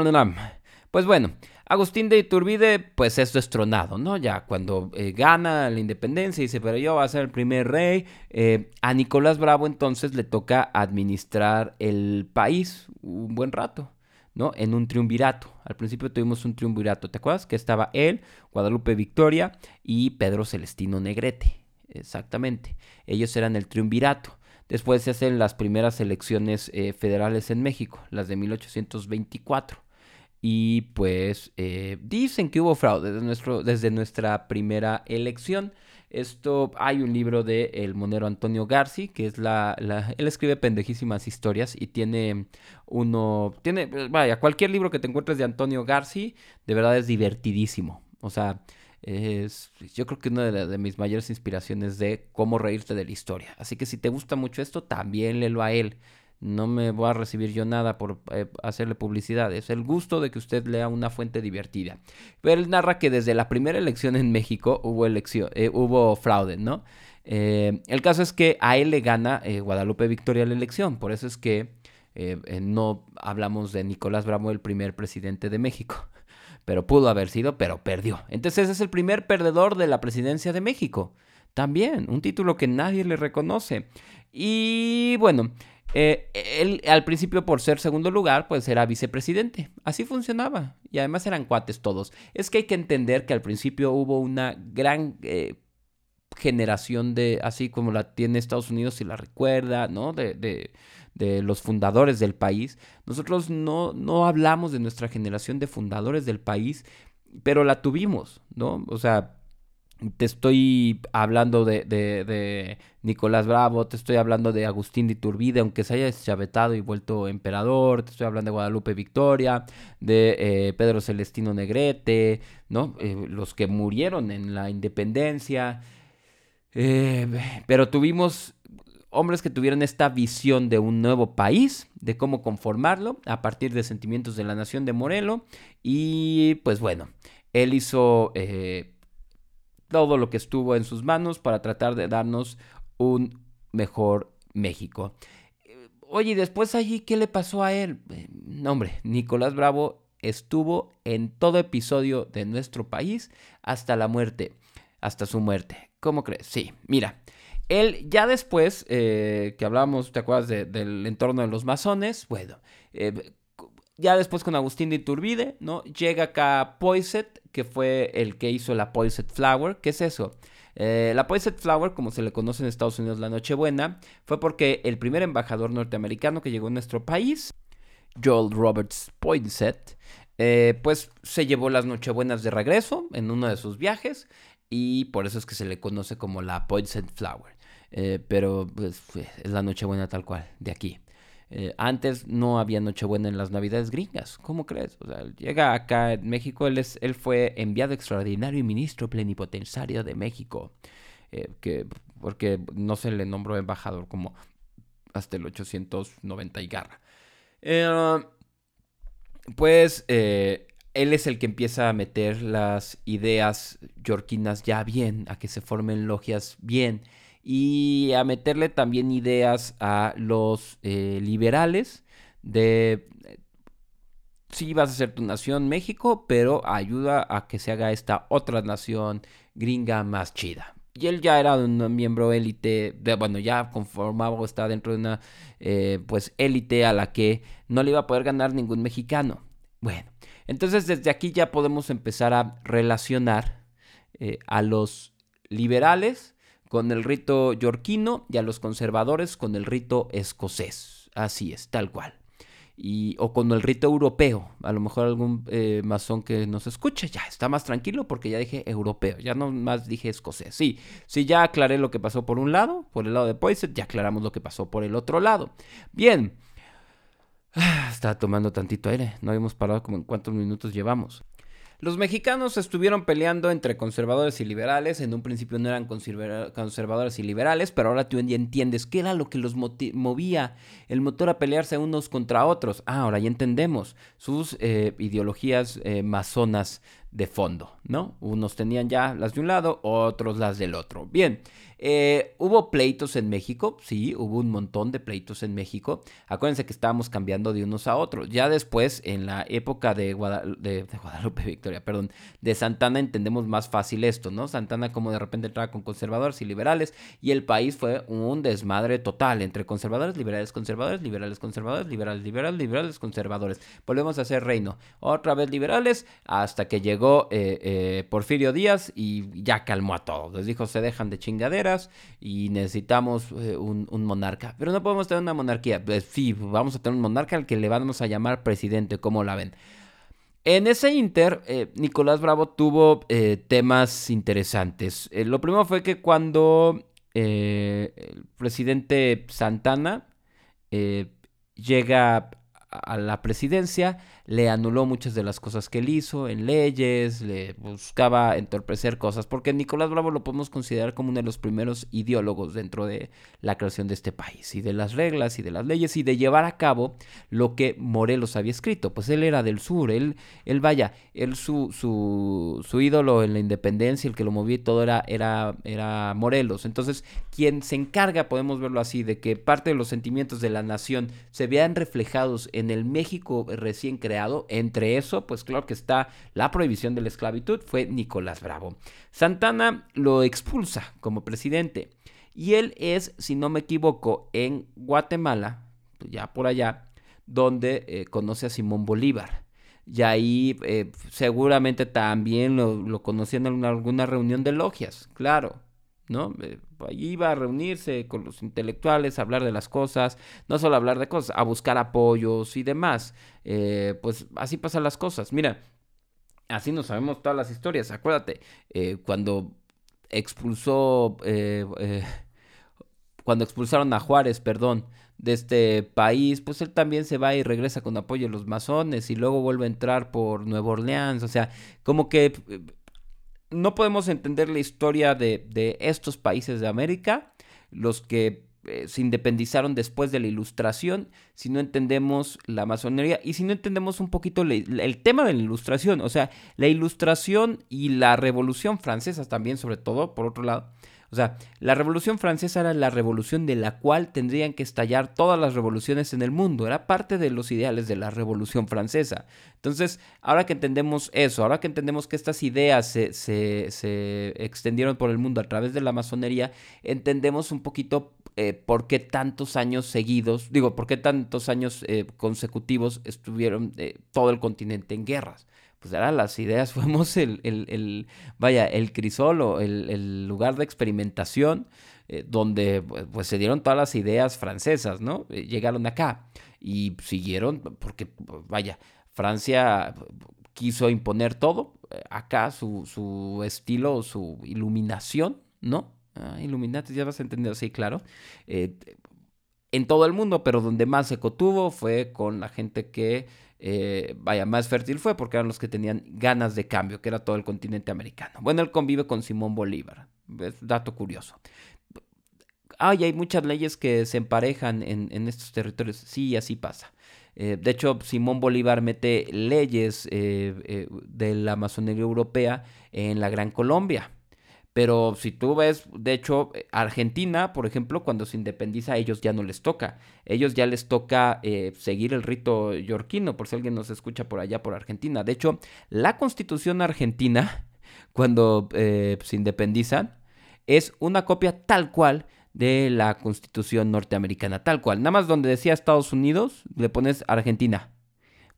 S1: pues bueno, Agustín de Iturbide, pues es destronado, ¿no? Ya cuando eh, gana la independencia, dice, pero yo voy a ser el primer rey. Eh, a Nicolás Bravo entonces le toca administrar el país un buen rato, ¿no? En un triunvirato. Al principio tuvimos un triunvirato, ¿te acuerdas? Que estaba él, Guadalupe Victoria y Pedro Celestino Negrete. Exactamente. Ellos eran el triunvirato. Después se hacen las primeras elecciones eh, federales en México, las de 1824. Y pues eh, dicen que hubo fraude desde, nuestra primera elección. Esto hay un libro de el monero Antonio Garci, que es la, la, él escribe pendejísimas historias y tiene uno, tiene, vaya, cualquier libro que te encuentres de Antonio Garci, de verdad es divertidísimo. O sea, es, yo creo que una de, mis mayores inspiraciones de cómo reírte de la historia. Así que si te gusta mucho esto, también léelo a él. No me voy a recibir yo nada por eh, hacerle publicidad. Es el gusto de que usted lea una fuente divertida. Pero él narra que desde la primera elección en México hubo, elección, eh, hubo fraude, ¿no? Eh, el caso es que a él le gana Guadalupe Victoria la elección. Por eso es que no hablamos de Nicolás Bravo, el primer presidente de México pero pudo haber sido, pero perdió. Entonces es el primer perdedor de la presidencia de México. También, un título que nadie le reconoce. Y bueno, eh, él al principio por ser segundo lugar, pues era vicepresidente. Así funcionaba. Y además eran cuates todos. Es que hay que entender que al principio hubo una gran... Eh, generación de, así como la tiene Estados Unidos, si la recuerda, ¿no? De, de, de los fundadores del país. Nosotros no, no hablamos de nuestra generación de fundadores del país, pero la tuvimos, ¿no? O sea, te estoy hablando de, de, Nicolás Bravo, te estoy hablando de Agustín de Iturbide, aunque se haya deschavetado y vuelto emperador, te estoy hablando de Guadalupe Victoria, de eh, Pedro Celestino Negrete, ¿no? Eh, los que murieron en la independencia. Eh, pero tuvimos hombres que tuvieron esta visión de un nuevo país, de cómo conformarlo a partir de sentimientos de la nación de Morelo. Y pues bueno, él hizo eh, todo lo que estuvo en sus manos para tratar de darnos un mejor México. Oye, después allí, ¿qué le pasó a él? No, hombre, Nicolás Bravo estuvo en todo episodio de nuestro país hasta la muerte, hasta su muerte. ¿Cómo crees? Sí, mira, Él ya después, eh, que hablábamos, ¿te acuerdas del entorno de los masones? Bueno, eh, ya después con Agustín de Iturbide, ¿no? Llega acá Poiset, que fue el que hizo la Poiset Flower. ¿Qué es eso? Eh, la Poiset Flower, como se le conoce en Estados Unidos la Nochebuena, fue porque el primer embajador norteamericano que llegó a nuestro país, Joel Roberts Poinsett, pues se llevó las Nochebuenas de regreso en uno de sus viajes y por eso es que se le conoce como la Poinsett Flower. Eh, pero pues, es la Nochebuena tal cual, de aquí. Eh, antes no había Nochebuena en las Navidades gringas. ¿Cómo crees? Llega acá en México, él, es, él fue enviado extraordinario y ministro plenipotenciario de México. Eh, que, porque no se le nombró embajador como hasta el 890 y garra. pues él es el que empieza a meter las ideas yorquinas ya bien, a que se formen logias bien y a meterle también ideas a los eh, liberales de sí vas a ser tu nación México, pero ayuda a que se haga esta otra nación gringa más chida. Y él ya era un miembro élite, de, bueno, ya conformaba o está dentro de una eh, pues élite a la que no le iba a poder ganar ningún mexicano. Bueno, entonces desde aquí ya podemos empezar a relacionar eh, a los liberales con el rito yorquino y a los conservadores con el rito escocés. Así es, tal cual. Y, o con el rito europeo. A lo mejor algún eh, masón que nos escuche ya está más tranquilo porque ya dije europeo, ya no más dije escocés. Sí, sí, ya aclaré lo que pasó por un lado, por el lado de Poiset, ya aclaramos lo que pasó por el otro lado. Bien. Ah, estaba tomando tantito aire, no habíamos parado como en cuántos minutos llevamos. Los mexicanos estuvieron peleando entre conservadores y liberales. En un principio no eran conservadores y liberales, pero ahora tú ya entiendes qué era lo que los movía el motor a pelearse unos contra otros. Ah, ahora ya entendemos sus eh, ideologías eh, masonas de fondo, ¿no? Unos tenían ya las de un lado, otros las del otro. Bien, eh, hubo pleitos en México, sí, hubo un montón de pleitos en México. Acuérdense que estábamos cambiando de unos a otros. Ya después, en la época de, Guadalupe *laughs* Victoria, perdón, de Santana entendemos más fácil esto, ¿no? Santana como de repente entraba con conservadores y liberales y el país fue un desmadre total entre conservadores, liberales, conservadores, liberales, conservadores, liberales, liberales, liberales, conservadores. Volvemos a hacer reino. Otra vez liberales hasta que llegó eh, eh, Porfirio Díaz y ya calmó a todos. Les dijo, se dejan de chingadera y necesitamos eh, un, monarca. Pero no podemos tener una monarquía. Pues, sí, vamos a tener un monarca al que le vamos a llamar presidente, ¿cómo la ven? En ese inter, eh, Nicolás Bravo tuvo eh, temas interesantes. lo primero fue que cuando el presidente Santana llega a la presidencia, le anuló muchas de las cosas que él hizo en leyes, le buscaba entorpecer cosas, porque Nicolás Bravo lo podemos considerar como uno de los primeros ideólogos dentro de la creación de este país, y de las reglas y de las leyes, y de llevar a cabo lo que Morelos había escrito. Pues él era del sur, él, él vaya, él su, su, su ídolo en la independencia, el que lo movía y todo era, era, era Morelos. Entonces, quien se encarga, podemos verlo así, de que parte de los sentimientos de la nación se vean reflejados en el México recién creado, entre eso, pues claro que está la prohibición de la esclavitud, fue Nicolás Bravo. Santana lo expulsa como presidente y él es, si no me equivoco, en Guatemala, ya por allá, donde eh, conoce a Simón Bolívar. Y ahí eh, seguramente también lo, lo conocían en alguna reunión de logias, claro. ¿No? Eh, iba a reunirse con los intelectuales, a hablar de las cosas, no solo hablar de cosas, a buscar apoyos y demás. Eh, pues así pasan las cosas. Mira, así no sabemos todas las historias. Acuérdate, eh, cuando expulsó, cuando expulsaron a Juárez, perdón, de este país, pues él también se va y regresa con apoyo de los masones y luego vuelve a entrar por Nueva Orleans. O sea, como que no podemos entender la historia de, estos países de América, los que eh, se independizaron después de la ilustración, si no entendemos la masonería y si no entendemos un poquito el tema de la ilustración, o sea, la ilustración y la revolución francesa también, sobre todo, por otro lado, O sea, la Revolución Francesa era la revolución de la cual tendrían que estallar todas las revoluciones en el mundo. Era parte de los ideales de la Revolución Francesa. Entonces, ahora que entendemos eso, ahora que entendemos que estas ideas se, se, extendieron por el mundo a través de la masonería, entendemos un poquito eh, por qué tantos años seguidos, digo, por qué tantos años eh, consecutivos estuvieron eh, todo el continente en guerras pues eran las ideas, *laughs* fuimos el, el, vaya, el crisol el, el lugar de experimentación eh, donde pues se dieron todas las ideas francesas, ¿no? Eh, llegaron acá y siguieron, porque vaya, Francia quiso imponer todo, eh, acá su, su estilo, su iluminación, ¿no? Ah, Illuminati, ya vas a entender, sí, claro. en todo el mundo, pero donde más eco tuvo fue con la gente que eh, vaya, más fértil fue porque eran los que tenían ganas de cambio, que era todo el continente americano. Bueno, él convive con Simón Bolívar, dato curioso. Ay, hay muchas leyes que se emparejan en, estos territorios, sí, así pasa. Eh, de hecho, Simón Bolívar mete leyes eh, de la masonería europea en la Gran Colombia. Pero si tú ves, de hecho, Argentina, por ejemplo, cuando se independiza, a ellos ya no les toca. Ellos ya les toca eh, seguir el rito yorquino, por si alguien nos escucha por allá, por Argentina. De hecho, la constitución argentina, *laughs* cuando eh, se independizan, es una copia tal cual de la constitución norteamericana, tal cual. Nada más donde decía Estados Unidos, le pones Argentina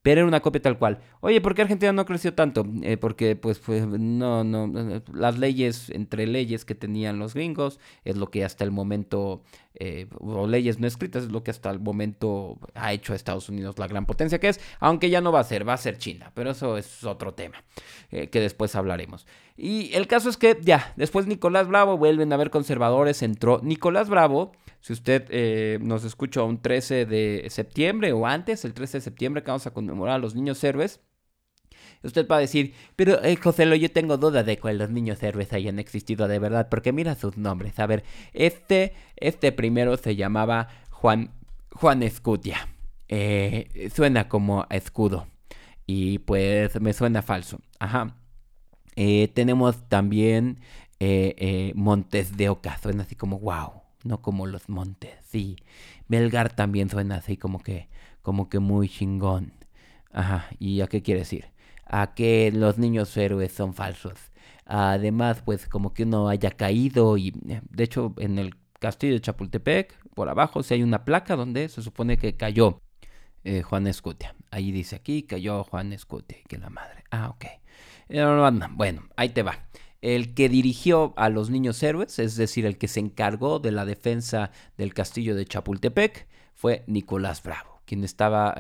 S1: pero era una copia tal cual. Oye, ¿por qué Argentina no creció tanto? Eh, porque pues, pues no, no, las leyes, entre leyes que tenían los gringos, es lo que hasta el momento, eh, o leyes no escritas, es lo que hasta el momento ha hecho a Estados Unidos la gran potencia que es, aunque ya no va a ser, va a ser China, pero eso es otro tema, eh, que después hablaremos. Y el caso es que ya, después Nicolás Bravo, vuelven a haber conservadores, entró Nicolás Bravo, si usted eh, nos escucha un 13 de septiembre o antes, el 13 de septiembre que vamos a conmemorar a los niños héroes, usted va a decir, pero eh, José, yo tengo duda de que los niños héroes hayan existido de verdad, porque mira sus nombres. A ver, este, este primero se llamaba Juan, Juan Escutia. Eh, suena como escudo. Y pues me suena falso. Ajá. tenemos también Montes de Oca. Suena así como wow no como los montes, sí. Belgar también suena así como que, como que muy chingón. Ajá, ¿y a qué quiere decir? A que los niños héroes son falsos. Además, pues como que uno haya caído y, eh, de hecho, en el castillo de Chapultepec, por abajo, si hay una placa donde se supone que cayó eh, Juan Escutia. Ahí dice aquí, cayó Juan Escutia, que la madre. Ah, ok. Eh, bueno, ahí te va el que dirigió a los niños héroes, es decir, el que se encargó de la defensa del castillo de Chapultepec, fue Nicolás Bravo, quien estaba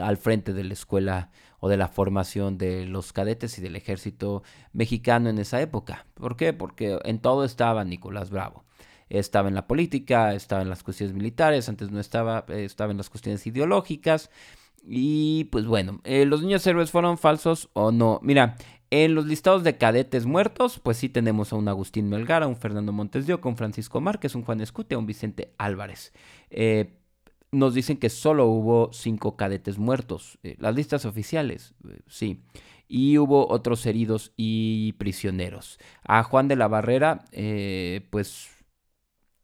S1: al frente de la escuela o de la formación de los cadetes y del ejército mexicano en esa época. ¿Por qué? Porque en todo estaba Nicolás Bravo. Estaba en la política, estaba en las cuestiones militares, antes no estaba, eh, estaba en las cuestiones ideológicas. Y pues bueno, los niños héroes fueron falsos o no. Mira, en los listados de cadetes muertos, pues sí tenemos a un Agustín Melgar, a un Fernando Montes de un Francisco Márquez, un Juan Escute, a un Vicente Álvarez. Eh, nos dicen que solo hubo cinco cadetes muertos. Eh, las listas oficiales, eh, sí. Y hubo otros heridos y prisioneros. A Juan de la Barrera, pues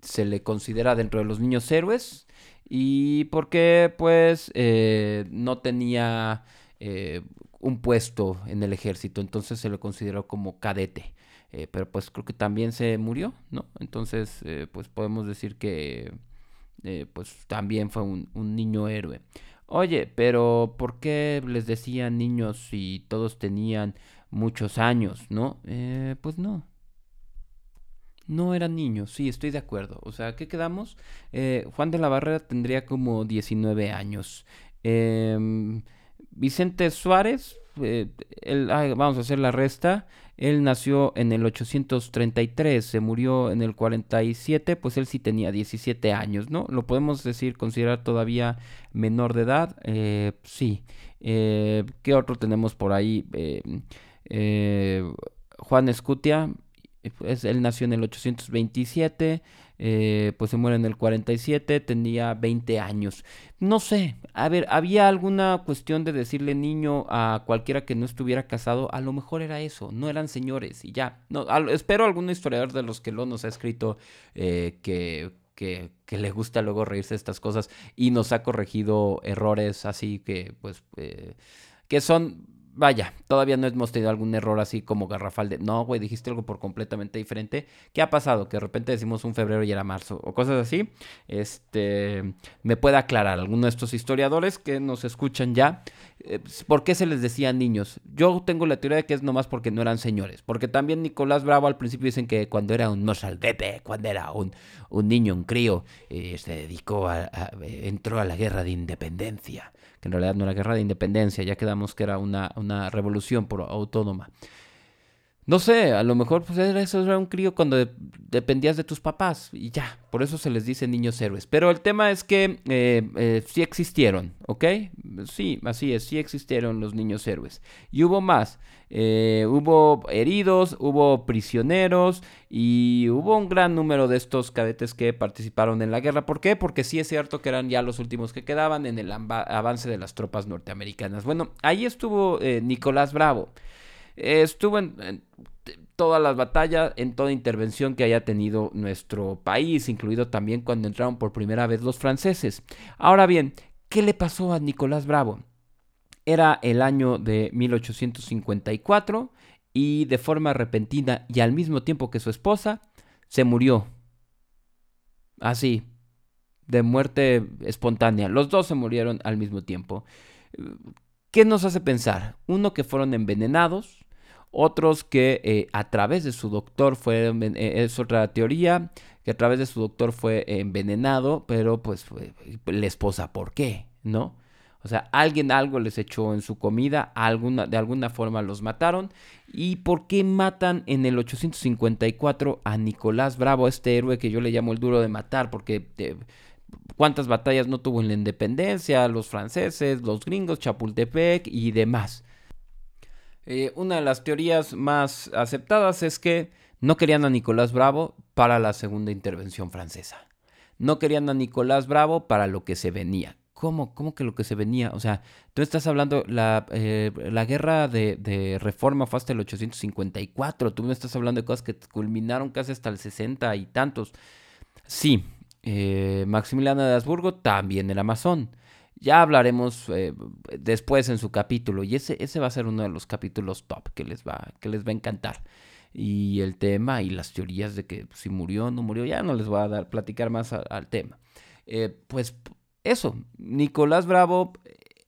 S1: se le considera dentro de los niños héroes. Y porque, pues, no tenía un puesto en el ejército, entonces se lo consideró como cadete. Eh, pero pues creo que también se murió, ¿no? Entonces, eh, pues podemos decir que eh, pues también fue un, un, niño héroe. Oye, pero ¿por qué les decían niños si todos tenían muchos años, no? pues no. No eran niños, sí, estoy de acuerdo. O sea, ¿qué quedamos? Juan de la Barrera tendría como 19 años. Eh, Vicente Suárez, eh, vamos a hacer la resta, él nació en el 833, se murió en el 47, pues él sí tenía 17 años, ¿no? Lo podemos decir, considerar todavía menor de edad, eh, sí. Eh, ¿Qué otro tenemos por ahí? Juan Escutia, es, él nació en el 827, eh, pues se muere en el 47, tenía 20 años. No sé, a ver, ¿había alguna cuestión de decirle niño a cualquiera que no estuviera casado? A lo mejor era eso, no eran señores y ya. No, espero algún historiador de los que lo nos ha escrito eh, que, que, que, le gusta luego reírse de estas cosas y nos ha corregido errores así que, pues, eh, que son vaya, todavía no hemos tenido algún error así como garrafal de, no, güey, dijiste algo por completamente diferente. ¿Qué ha pasado? Que de repente decimos un febrero y era marzo o cosas así. Este, me puede aclarar alguno de estos historiadores que nos escuchan ya, ¿por qué se les decía niños? Yo tengo la teoría de que es nomás porque no eran señores, porque también Nicolás Bravo al principio dicen que cuando era un mozalbete, cuando era un, un niño, un crío, eh, se dedicó a, entró a la guerra de independencia que en realidad no era guerra de independencia, ya quedamos que era una, una revolución por autónoma. No sé, a lo mejor pues era, eso era un crío cuando dependías de tus papás y ya, por eso se les dice niños héroes. Pero el tema es que eh, eh, sí existieron, ¿ok? Sí, así es, sí existieron los niños héroes. Y hubo más, eh, hubo heridos, hubo prisioneros y hubo un gran número de estos cadetes que participaron en la guerra. ¿Por qué? Porque sí es cierto que eran ya los últimos que quedaban en el avance de las tropas norteamericanas. Bueno, ahí estuvo Nicolás Bravo estuvo en, todas las batallas, en toda intervención que haya tenido nuestro país, incluido también cuando entraron por primera vez los franceses. Ahora bien, ¿qué le pasó a Nicolás Bravo? Era el año de 1854 y de forma repentina y al mismo tiempo que su esposa, se murió. Así, de muerte espontánea. Los dos se murieron al mismo tiempo. ¿Qué nos hace pensar? Uno, que fueron envenenados, otros que eh, a través de su doctor fue, eh, es otra teoría, que a través de su doctor fue envenenado, pero pues la esposa, ¿por qué? ¿No? O sea, alguien algo les echó en su comida, alguna, de alguna forma los mataron. ¿Y por qué matan en el 854 a Nicolás Bravo, este héroe que yo le llamo el duro de matar? Porque eh, cuántas batallas no tuvo en la independencia, los franceses, los gringos, Chapultepec y demás. Eh, una de las teorías más aceptadas es que no querían a Nicolás Bravo para la segunda intervención francesa. No querían a Nicolás Bravo para lo que se venía. ¿Cómo? ¿Cómo que lo que se venía? O sea, tú estás hablando, la, eh, la guerra de, reforma fue hasta el 854, tú me estás hablando de cosas que culminaron casi hasta el 60 y tantos. Sí, eh, Maximiliano de Habsburgo también era masón. Ya hablaremos eh, después en su capítulo y ese, ese va a ser uno de los capítulos top que les va, que les va a encantar. Y el tema y las teorías de que si murió o no murió, ya no les voy a dar platicar más al tema. Eh, pues eso, Nicolás Bravo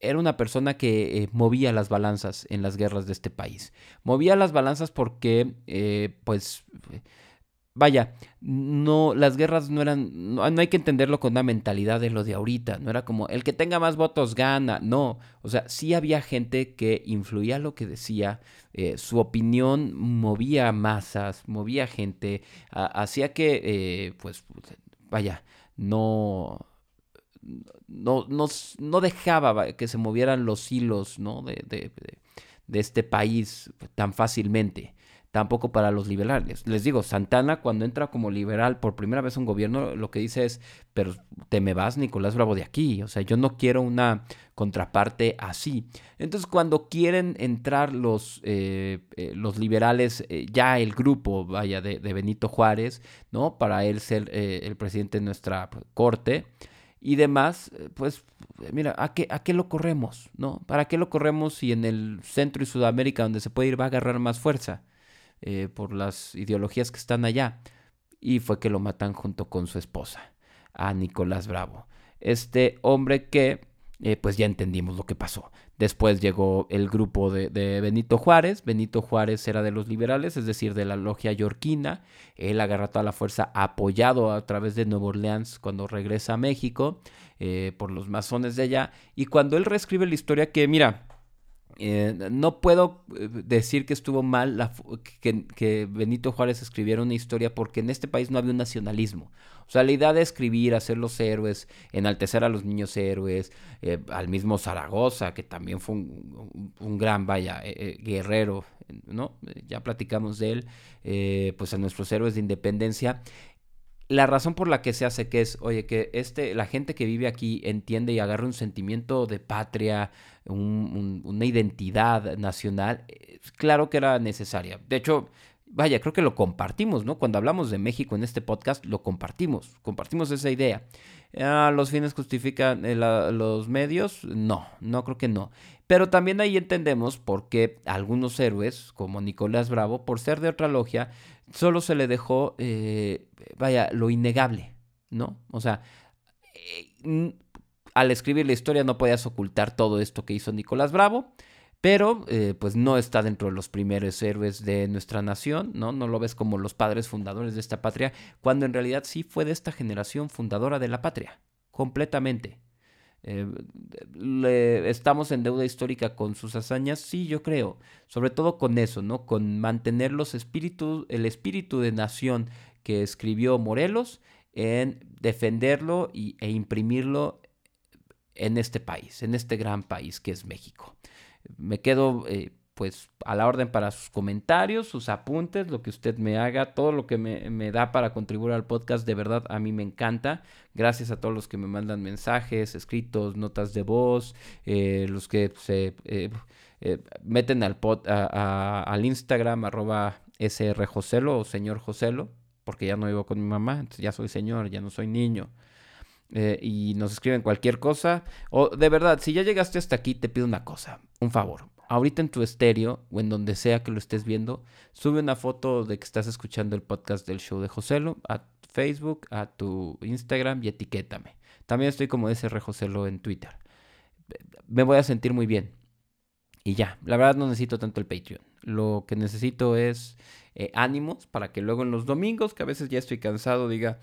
S1: era una persona que eh, movía las balanzas en las guerras de este país. Movía las balanzas porque, pues vaya, no, las guerras no eran, no, hay que entenderlo con una mentalidad de lo de ahorita, no era como el que tenga más votos gana, no, o sea, sí había gente que influía lo que decía, eh, su opinión movía masas, movía gente, hacía que, eh, pues, vaya, no, no, no, no, dejaba que se movieran los hilos, ¿no? de, de, de este país tan fácilmente tampoco para los liberales. Les digo, Santana cuando entra como liberal por primera vez a un gobierno, lo que dice es, pero te me vas, Nicolás Bravo, de aquí. O sea, yo no quiero una contraparte así. Entonces, cuando quieren entrar los, eh, eh, los liberales, eh, ya el grupo, vaya, de, Benito Juárez, ¿no? Para él ser el presidente de nuestra corte y demás, pues mira, ¿a qué, ¿a qué lo corremos? ¿No? ¿Para qué lo corremos si en el centro y Sudamérica, donde se puede ir, va a agarrar más fuerza? Eh, por las ideologías que están allá. Y fue que lo matan junto con su esposa, a Nicolás Bravo. Este hombre que, eh, pues ya entendimos lo que pasó. Después llegó el grupo de, Benito Juárez. Benito Juárez era de los liberales, es decir, de la logia yorquina. Él agarra toda la fuerza apoyado a través de Nueva Orleans cuando regresa a México eh, por los masones de allá. Y cuando él reescribe la historia que, mira, Eh, no puedo eh, decir que estuvo mal que, Benito Juárez escribiera una historia porque en este país no había un nacionalismo. O sea, la idea de escribir, hacer los héroes, enaltecer a los niños héroes, eh, al mismo Zaragoza, que también fue un, gran, vaya, guerrero, ¿no? Ya platicamos de él, pues a nuestros héroes de independencia la razón por la que se hace que es, oye, que este, la gente que vive aquí entiende y agarra un sentimiento de patria, una identidad nacional, eh, claro que era necesaria. De hecho, vaya, creo que lo compartimos, ¿no? Cuando hablamos de México en este podcast, lo compartimos, compartimos esa idea. Ah, ¿Los fines justifican eh, los medios? No, no creo que no. Pero también ahí entendemos por qué algunos héroes, como Nicolás Bravo, por ser de otra logia, solo se le dejó, eh, vaya, lo innegable, ¿no? O sea, eh, al escribir la historia no podías ocultar todo esto que hizo Nicolás Bravo, pero eh, pues no está dentro de los primeros héroes de nuestra nación, ¿no? No lo ves como los padres fundadores de esta patria, cuando en realidad sí fue de esta generación fundadora de la patria, completamente. estamos en deuda histórica con sus hazañas, sí, yo creo, sobre todo con eso, ¿no? Con mantener los espíritus, el espíritu de nación que escribió Morelos, en defenderlo y, e imprimirlo en este país, en este gran país que es México. Me quedo eh, pues a la orden para sus comentarios, sus apuntes, lo que usted me haga, todo lo que me, da para contribuir al podcast, de verdad a mí me encanta. Gracias a todos los que me mandan mensajes, escritos, notas de voz, eh, los que se eh, meten al, pod, al Instagram arroba srjoselo o señor Joselo, porque ya no vivo con mi mamá, ya soy señor, ya no soy niño. Eh, y nos escriben cualquier cosa. O de verdad, si ya llegaste hasta aquí, te pido una cosa, un favor. Ahorita en tu estéreo o en donde sea que lo estés viendo, sube una foto de que estás escuchando el podcast del show de Joselo a Facebook, a tu Instagram y etiquétame. También estoy como SR Joselo en Twitter. Me voy a sentir muy bien. Y ya, la verdad no necesito tanto el Patreon. Lo que necesito es eh, ánimos para que luego en los domingos, que a veces ya estoy cansado, diga,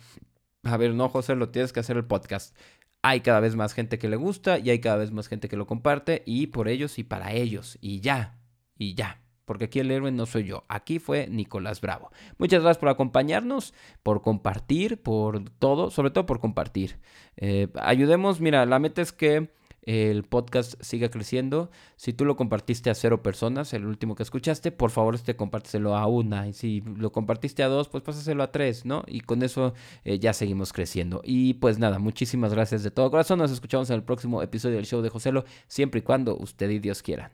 S1: a ver, no, José, lo tienes que hacer el podcast. Hay cada vez más gente que le gusta y hay cada vez más gente que lo comparte y por ellos y para ellos. Y ya, y ya. Porque aquí el héroe no soy yo, aquí fue Nicolás Bravo. Muchas gracias por acompañarnos, por compartir, por todo, sobre todo por compartir. Eh, ayudemos, mira, la meta es que el podcast siga creciendo. Si tú lo compartiste a cero personas, el último que escuchaste, por favor este compárteselo a una. Y si lo compartiste a dos, pues pásaselo a tres, ¿no? Y con eso eh, ya seguimos creciendo. Y pues nada, muchísimas gracias de todo corazón. Nos escuchamos en el próximo episodio del show de Joselo, siempre y cuando usted y Dios quieran.